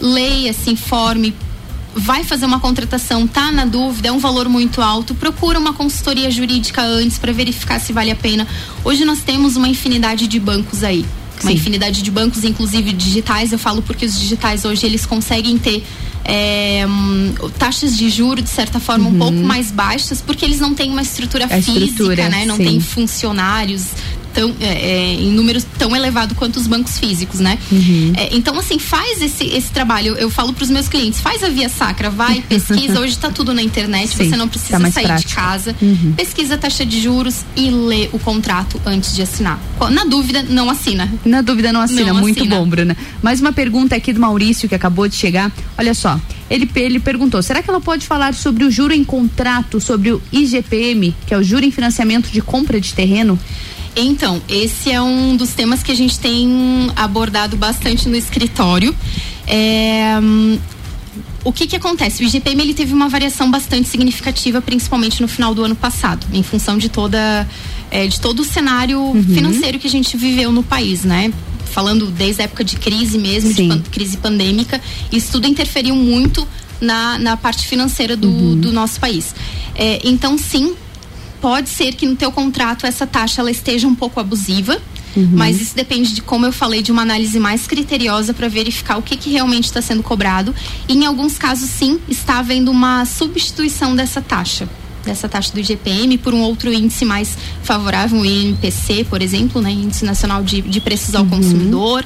leia, se informe, vai fazer uma contratação, tá na dúvida, é um valor muito alto, procura uma consultoria jurídica antes para verificar se vale a pena. Hoje nós temos uma infinidade de bancos aí. Uma Sim. infinidade de bancos, inclusive digitais. Eu falo porque os digitais hoje eles conseguem ter é, taxas de juro de certa forma um pouco mais baixas, porque eles não têm uma estrutura Uhum. A física, estrutura, né? Não sim. tem funcionários tão, é, é, em números tão elevado quanto os bancos físicos, né? Uhum. É, então, assim, faz esse, esse trabalho. Eu, eu falo para os meus clientes, faz a via sacra, vai, pesquisa. Hoje está tudo na internet, Sim, você não tá precisa mais sair prático. de casa. Uhum. Pesquisa a taxa de juros e lê o contrato antes de assinar. Na dúvida, não assina. Na dúvida não assina, Não muito assina. bom, Bruna. Mais uma pergunta aqui do Maurício que acabou de chegar. Olha só, ele, ele perguntou: será que ela pode falar sobre o juro em contrato, sobre o IGPM, que é o juro em financiamento de compra de terreno? Então, esse é um dos temas que a gente tem abordado bastante no escritório. É, o que que acontece? O IGPM ele teve uma variação bastante significativa, principalmente no final do ano passado, em função de toda é, de todo o cenário financeiro que a gente viveu no país, né? Falando desde a época de crise mesmo, de pan- crise pandêmica, isso tudo interferiu muito na, na parte financeira do, do nosso país. É, então, sim, pode ser que no teu contrato essa taxa ela esteja um pouco abusiva, mas isso depende de como eu falei de uma análise mais criteriosa para verificar o que, que realmente está sendo cobrado. E em alguns casos sim está havendo uma substituição dessa taxa. Dessa taxa do IGPM por um outro índice mais favorável, o INPC, por exemplo, né? Índice Nacional de, de Preços ao Consumidor.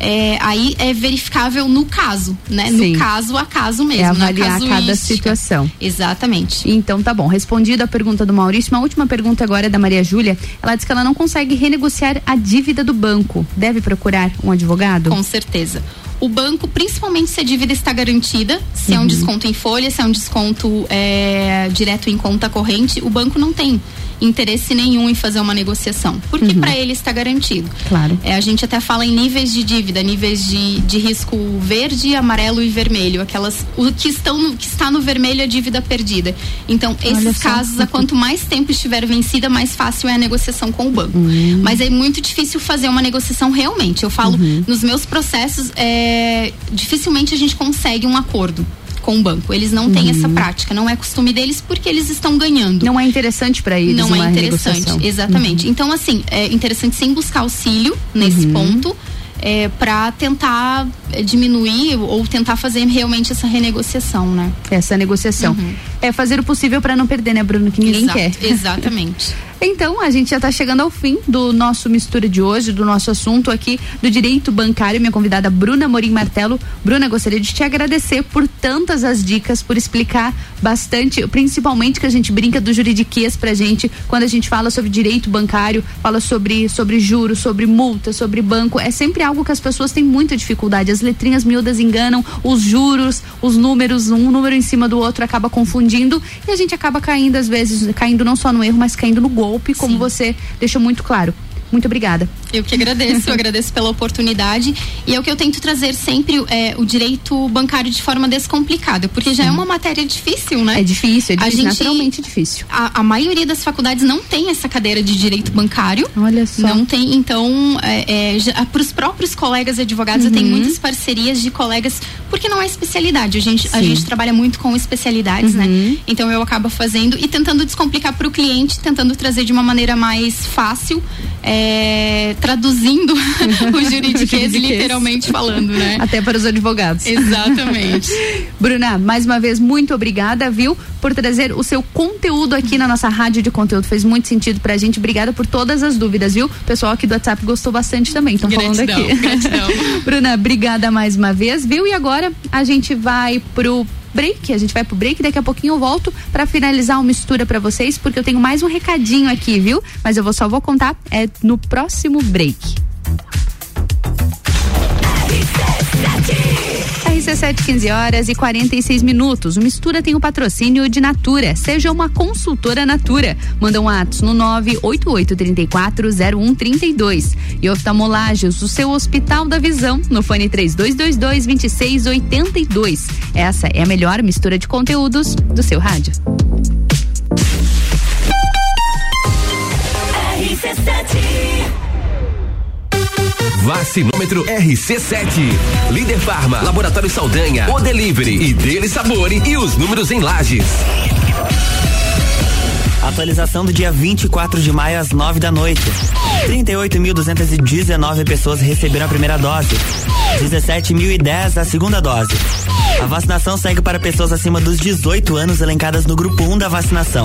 É, aí é verificável no caso, né? Sim. No caso a caso mesmo. É avaliar cada situação. Exatamente. Então tá bom. Respondida a pergunta do Maurício, uma última pergunta agora é da Maria Júlia. Ela diz que ela não consegue renegociar a dívida do banco. Deve procurar um advogado? Com certeza. O banco, principalmente se a dívida está garantida, se é um Uhum. desconto em folha, se é um desconto é, direto em conta corrente, o banco não tem interesse nenhum em fazer uma negociação, porque Uhum. para ele está garantido. Claro. É, a gente até fala em níveis de dívida, níveis de, de risco verde, amarelo e vermelho. Aquelas. O que, estão no, que está no vermelho é dívida perdida. Então, esses casos, a quanto mais tempo estiver vencida, mais fácil é a negociação com o banco. Hum. Mas é muito difícil fazer uma negociação realmente. Eu falo, Uhum. nos meus processos, é, dificilmente a gente consegue um acordo com o banco. Eles não têm essa prática, não é costume deles porque eles estão ganhando. Não é interessante para eles Não é interessante, exatamente. Uhum. Então, assim, é interessante sim buscar auxílio nesse Uhum. ponto. É, para tentar é, diminuir ou tentar fazer realmente essa renegociação, né? Essa negociação. É fazer o possível para não perder, né, Bruno? Que ninguém Exato, quer. Exatamente. Então, a gente já está chegando ao fim do nosso mistura de hoje, do nosso assunto aqui do direito bancário. Minha convidada Bruna Morim Martelo. Bruna, gostaria de te agradecer por tantas as dicas, por explicar bastante, principalmente que a gente brinca do juridiquês pra gente, quando a gente fala sobre direito bancário, fala sobre, sobre juros, sobre multa, sobre banco. É sempre algo que as pessoas têm muita dificuldade. As letrinhas miúdas enganam, os juros, os números, um número em cima do outro acaba confundindo e a gente acaba caindo, às vezes, caindo não só no erro, mas caindo no golpe, como você deixou muito claro. Muito obrigada. Eu que agradeço, eu agradeço pela oportunidade. E é o que eu tento trazer sempre é, o direito bancário de forma descomplicada, porque já é uma matéria difícil, né? É difícil, é A difícil, gente- naturalmente difícil. A, a maioria das faculdades não tem essa cadeira de direito bancário. Olha só. Não tem, então, é, para os próprios colegas advogados, eu tenho Uhum. muitas parcerias de colegas, porque não é especialidade. A gente, a Sim. gente trabalha muito com especialidades, Uhum. né? Então eu acabo fazendo e tentando descomplicar para o cliente, tentando trazer de uma maneira mais fácil, é, traduzindo o juridiquês, literalmente falando, né? Até para os advogados. Exatamente. Bruna, mais uma vez, muito obrigada, viu, por trazer o seu conteúdo aqui na nossa rádio de conteúdo. Fez muito sentido pra gente. Obrigada por todas as dúvidas, viu? O pessoal aqui do WhatsApp gostou bastante também. Estão falando aqui. gratidão. Bruna, obrigada mais uma vez, viu? E agora a gente vai pro break, a gente vai pro break, daqui a pouquinho eu volto pra finalizar o mistura pra vocês, porque eu tenho mais um recadinho aqui, viu? Mas eu vou só vou contar é no próximo break. RC7, 15 horas e 46 minutos. O Mistura tem o patrocínio de Natura. Seja uma consultora Natura. Manda um ato no 988340132. E oftalmolagens, o seu Hospital da Visão, no fone 3222-2682. Essa é a melhor mistura de conteúdos do seu rádio. Vacinômetro RC7. Líder Farma, Laboratório Saldanha, O Delivery e Dele Sabore e os números em lajes. Atualização do dia 24 de maio às 9 da noite. 38.219 pessoas receberam a primeira dose. 17.010 a segunda dose. A vacinação segue para pessoas acima dos 18 anos elencadas no grupo 1 da vacinação.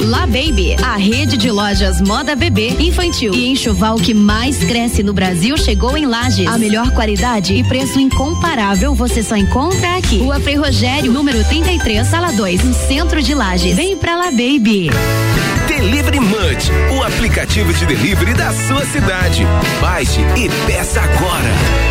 La Baby, a rede de lojas moda bebê, infantil e enxoval que mais cresce no Brasil chegou em Lages. A melhor qualidade e preço incomparável você só encontra aqui. Rua Frei Rogério, número 33, sala 2, no centro de Lages. Vem pra La Baby. Delivery Munch, o aplicativo de delivery da sua cidade. Baixe e peça agora.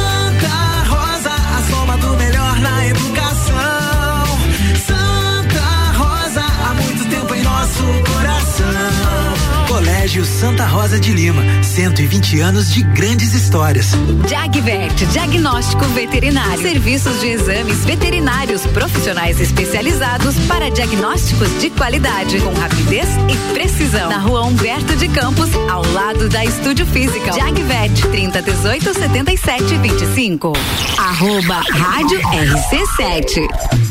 Colégio Santa Rosa de Lima, 120 anos de grandes histórias. Jagvet, diagnóstico veterinário. Serviços de exames veterinários profissionais especializados para diagnósticos de qualidade, com rapidez e precisão. Na rua Humberto de Campos, ao lado da Estúdio Física. Jagvet, 30 18 77 25. Arroba Rádio RC7.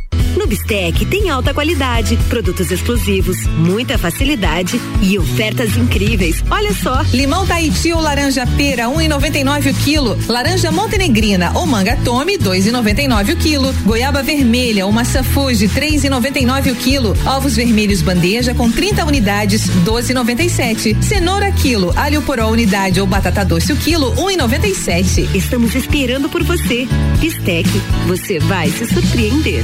No Bistec tem alta qualidade, produtos exclusivos, muita facilidade e ofertas incríveis. Olha só. Limão Tahiti ou laranja pera, 1,99 um o quilo. Laranja montenegrina ou manga tome, 2,99 o quilo. Goiaba vermelha ou maçã fuji, 3,99 o quilo. Ovos vermelhos bandeja com 30 unidades, 12,97. Cenoura quilo, alho poró unidade ou batata doce o quilo, 1,97. Estamos esperando por você. Bistec, você vai se surpreender.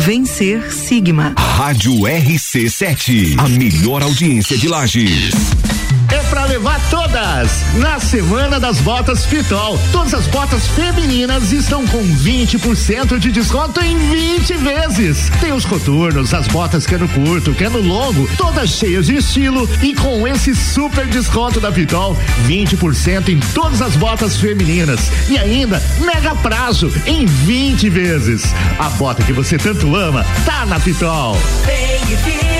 Vencer Sigma. Rádio RC7. A melhor audiência de Lages. Levar todas! Na semana das botas Pitol, todas as botas femininas estão com 20% de desconto em 20 vezes. Tem os coturnos, as botas cano curto, cano longo, todas cheias de estilo e com esse super desconto da Pitol, 20% em todas as botas femininas e ainda mega prazo em 20 vezes. A bota que você tanto ama tá na Pitol. Vem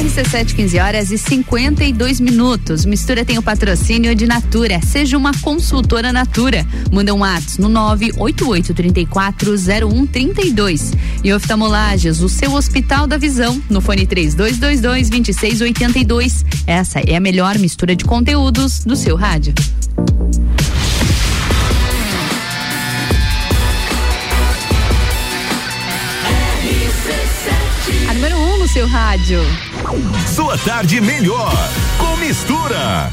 RC7, 15 horas e 52 minutos. Mistura tem o patrocínio de Natura. Seja uma consultora Natura. Manda um ato no 988340132. E oftalmolages, o seu Hospital da Visão, no fone 3222 2682. Essa é a melhor mistura de conteúdos do seu rádio. Número 1 um no seu rádio. Sua tarde melhor com mistura.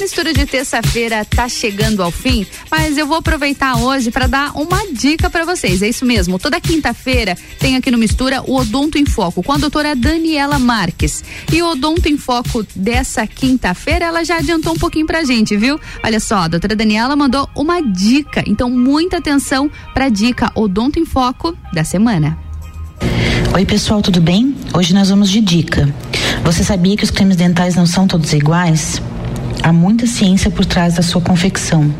Mistura de terça-feira tá chegando ao fim, mas eu vou aproveitar hoje para dar uma dica para vocês. É isso mesmo. Toda quinta-feira tem aqui no Mistura o Odonto em Foco com a doutora Daniela Marques. E o Odonto em Foco dessa quinta-feira, ela já adiantou um pouquinho pra gente, viu? Olha só, a doutora Daniela mandou uma dica. Então, muita atenção pra dica Odonto em Foco da semana. Oi, pessoal, tudo bem? Hoje nós vamos de dica. Você sabia que os cremes dentais não são todos iguais? Há muita ciência por trás da sua confecção.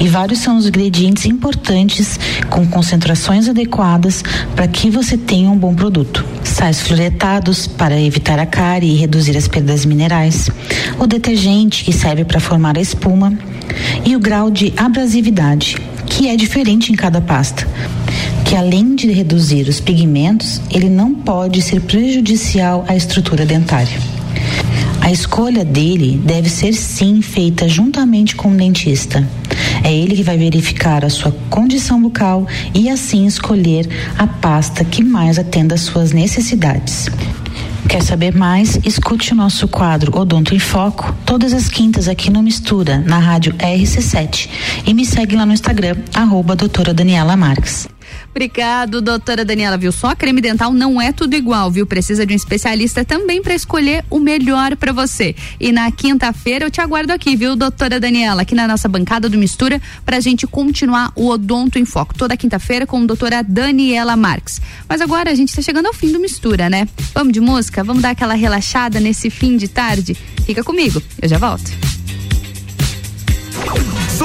E vários são os ingredientes importantes com concentrações adequadas para que você tenha um bom produto. Sais fluoretados para evitar a cárie e reduzir as perdas minerais. O detergente que serve para formar a espuma. E o grau de abrasividade, que é diferente em cada pasta que além de reduzir os pigmentos, ele não pode ser prejudicial à estrutura dentária. A escolha dele deve ser sim feita juntamente com o dentista. É ele que vai verificar a sua condição bucal e assim escolher a pasta que mais atenda às suas necessidades. Quer saber mais? Escute o nosso quadro Odonto em Foco todas as quintas aqui no Mistura, na rádio RC7. E me segue lá no Instagram, arroba doutora Daniela Marques. Obrigado, doutora Daniela. Viu só? Creme dental não é tudo igual, viu? Precisa de um especialista também para escolher o melhor para você. E na quinta-feira eu te aguardo aqui, viu, doutora Daniela, aqui na nossa bancada do Mistura, pra gente continuar o Odonto em Foco. Toda quinta-feira com a doutora Daniela Marques. Mas agora a gente tá chegando ao fim do Mistura, né? Vamos de música? Vamos dar aquela relaxada nesse fim de tarde? Fica comigo, eu já volto.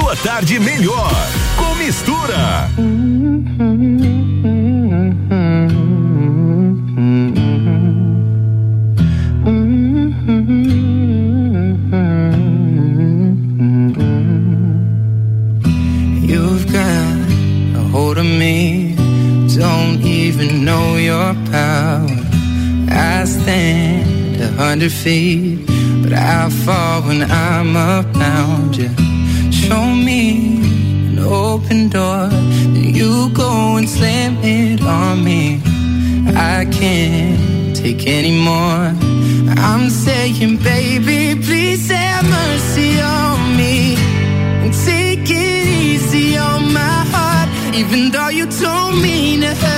Sua tarde melhor com mistura. You've got a hold of me. Don't even know your power. I stand a hundred feet, but I fall when I'm around you. Show me an open door, then you go and slam it on me. I can't take anymore. I'm saying, baby, please have mercy on me and take it easy on my heart. Even though you told me to hurt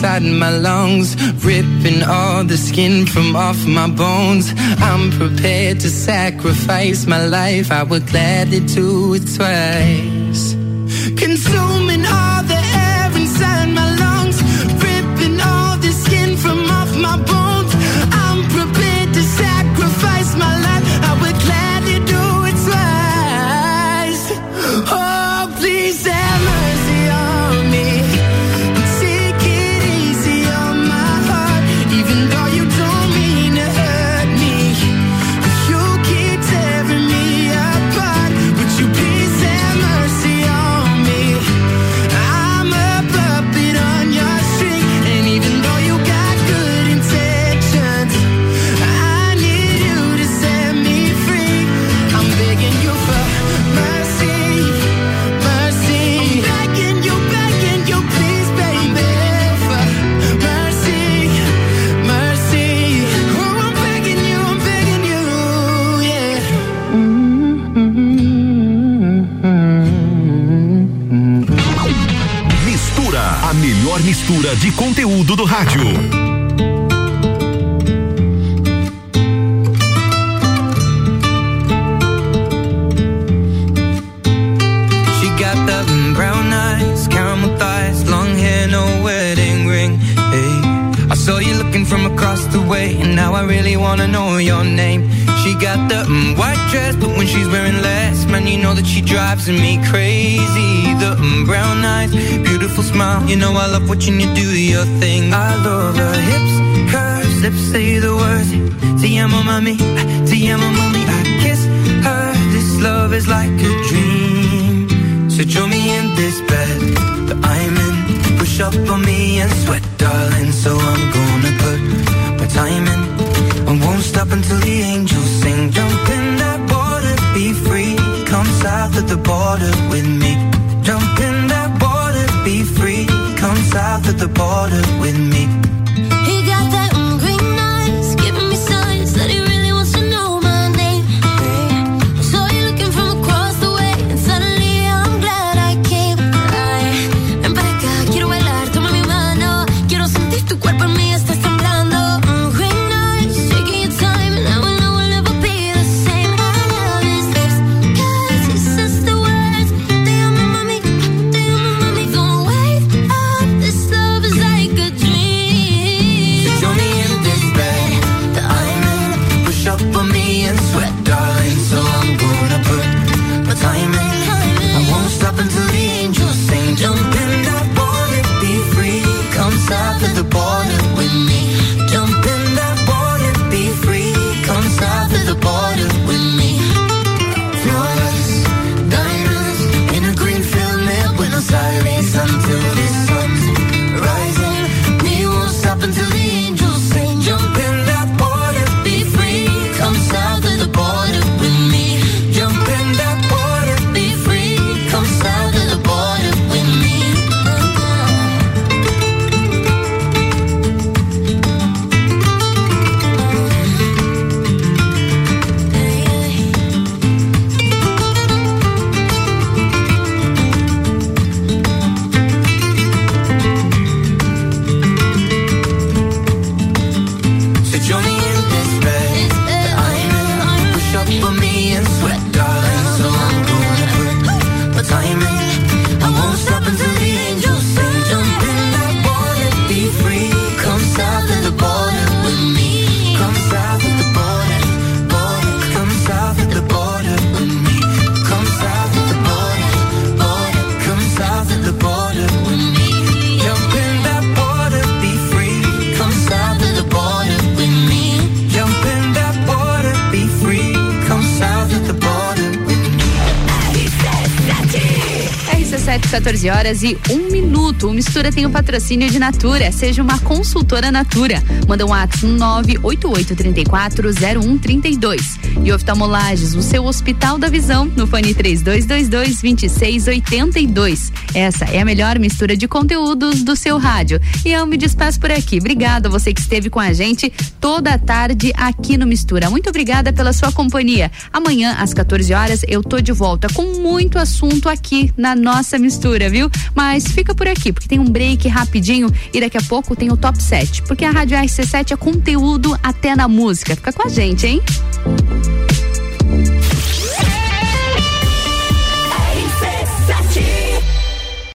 inside my lungs, ripping all the skin from off my bones. I'm prepared to sacrifice my life. I would gladly do it twice. Consuming mistura de conteúdo do rádio. She got mm, brown eyes, caramel thighs, long hair, no wedding ring. Hey, I saw you looking from across the way, and now I really wanna know your name. She got the mm, white dress, but when she's wearing less, man, you know that she drives me crazy. The mm, brown eyes, beautiful smile, you know I love watching you do your thing. I love her hips, curves, lips say the words. Te amo, mami, te amo, mami. I kiss her. This love is like a dream. So join me in this bed that I'm in. Push up on me and sweat, darling. So I'm gonna put my time in. I won't stop until the angels sing. Jump in that water, be free. Come south the border with me. Jump in that water, be free. Come south the border with me. 14 horas e um minuto. O Mistura tem o patrocínio de Natura. Seja uma consultora Natura. Manda um WhatsApp 988340132. E oftalmolages, o seu Hospital da Visão, no fone 3222-2682. Essa é a melhor mistura de conteúdos do seu rádio. E eu me despeço por aqui. Obrigada a você que esteve com a gente toda a tarde aqui no Mistura. Muito obrigada pela sua companhia. Amanhã, às 14 horas, eu tô de volta com muito assunto aqui na nossa mistura, viu? Mas fica por aqui, porque tem um break rapidinho e daqui a pouco tem o top 7. Porque a Rádio RC7 é conteúdo até na música. Fica com a gente, hein?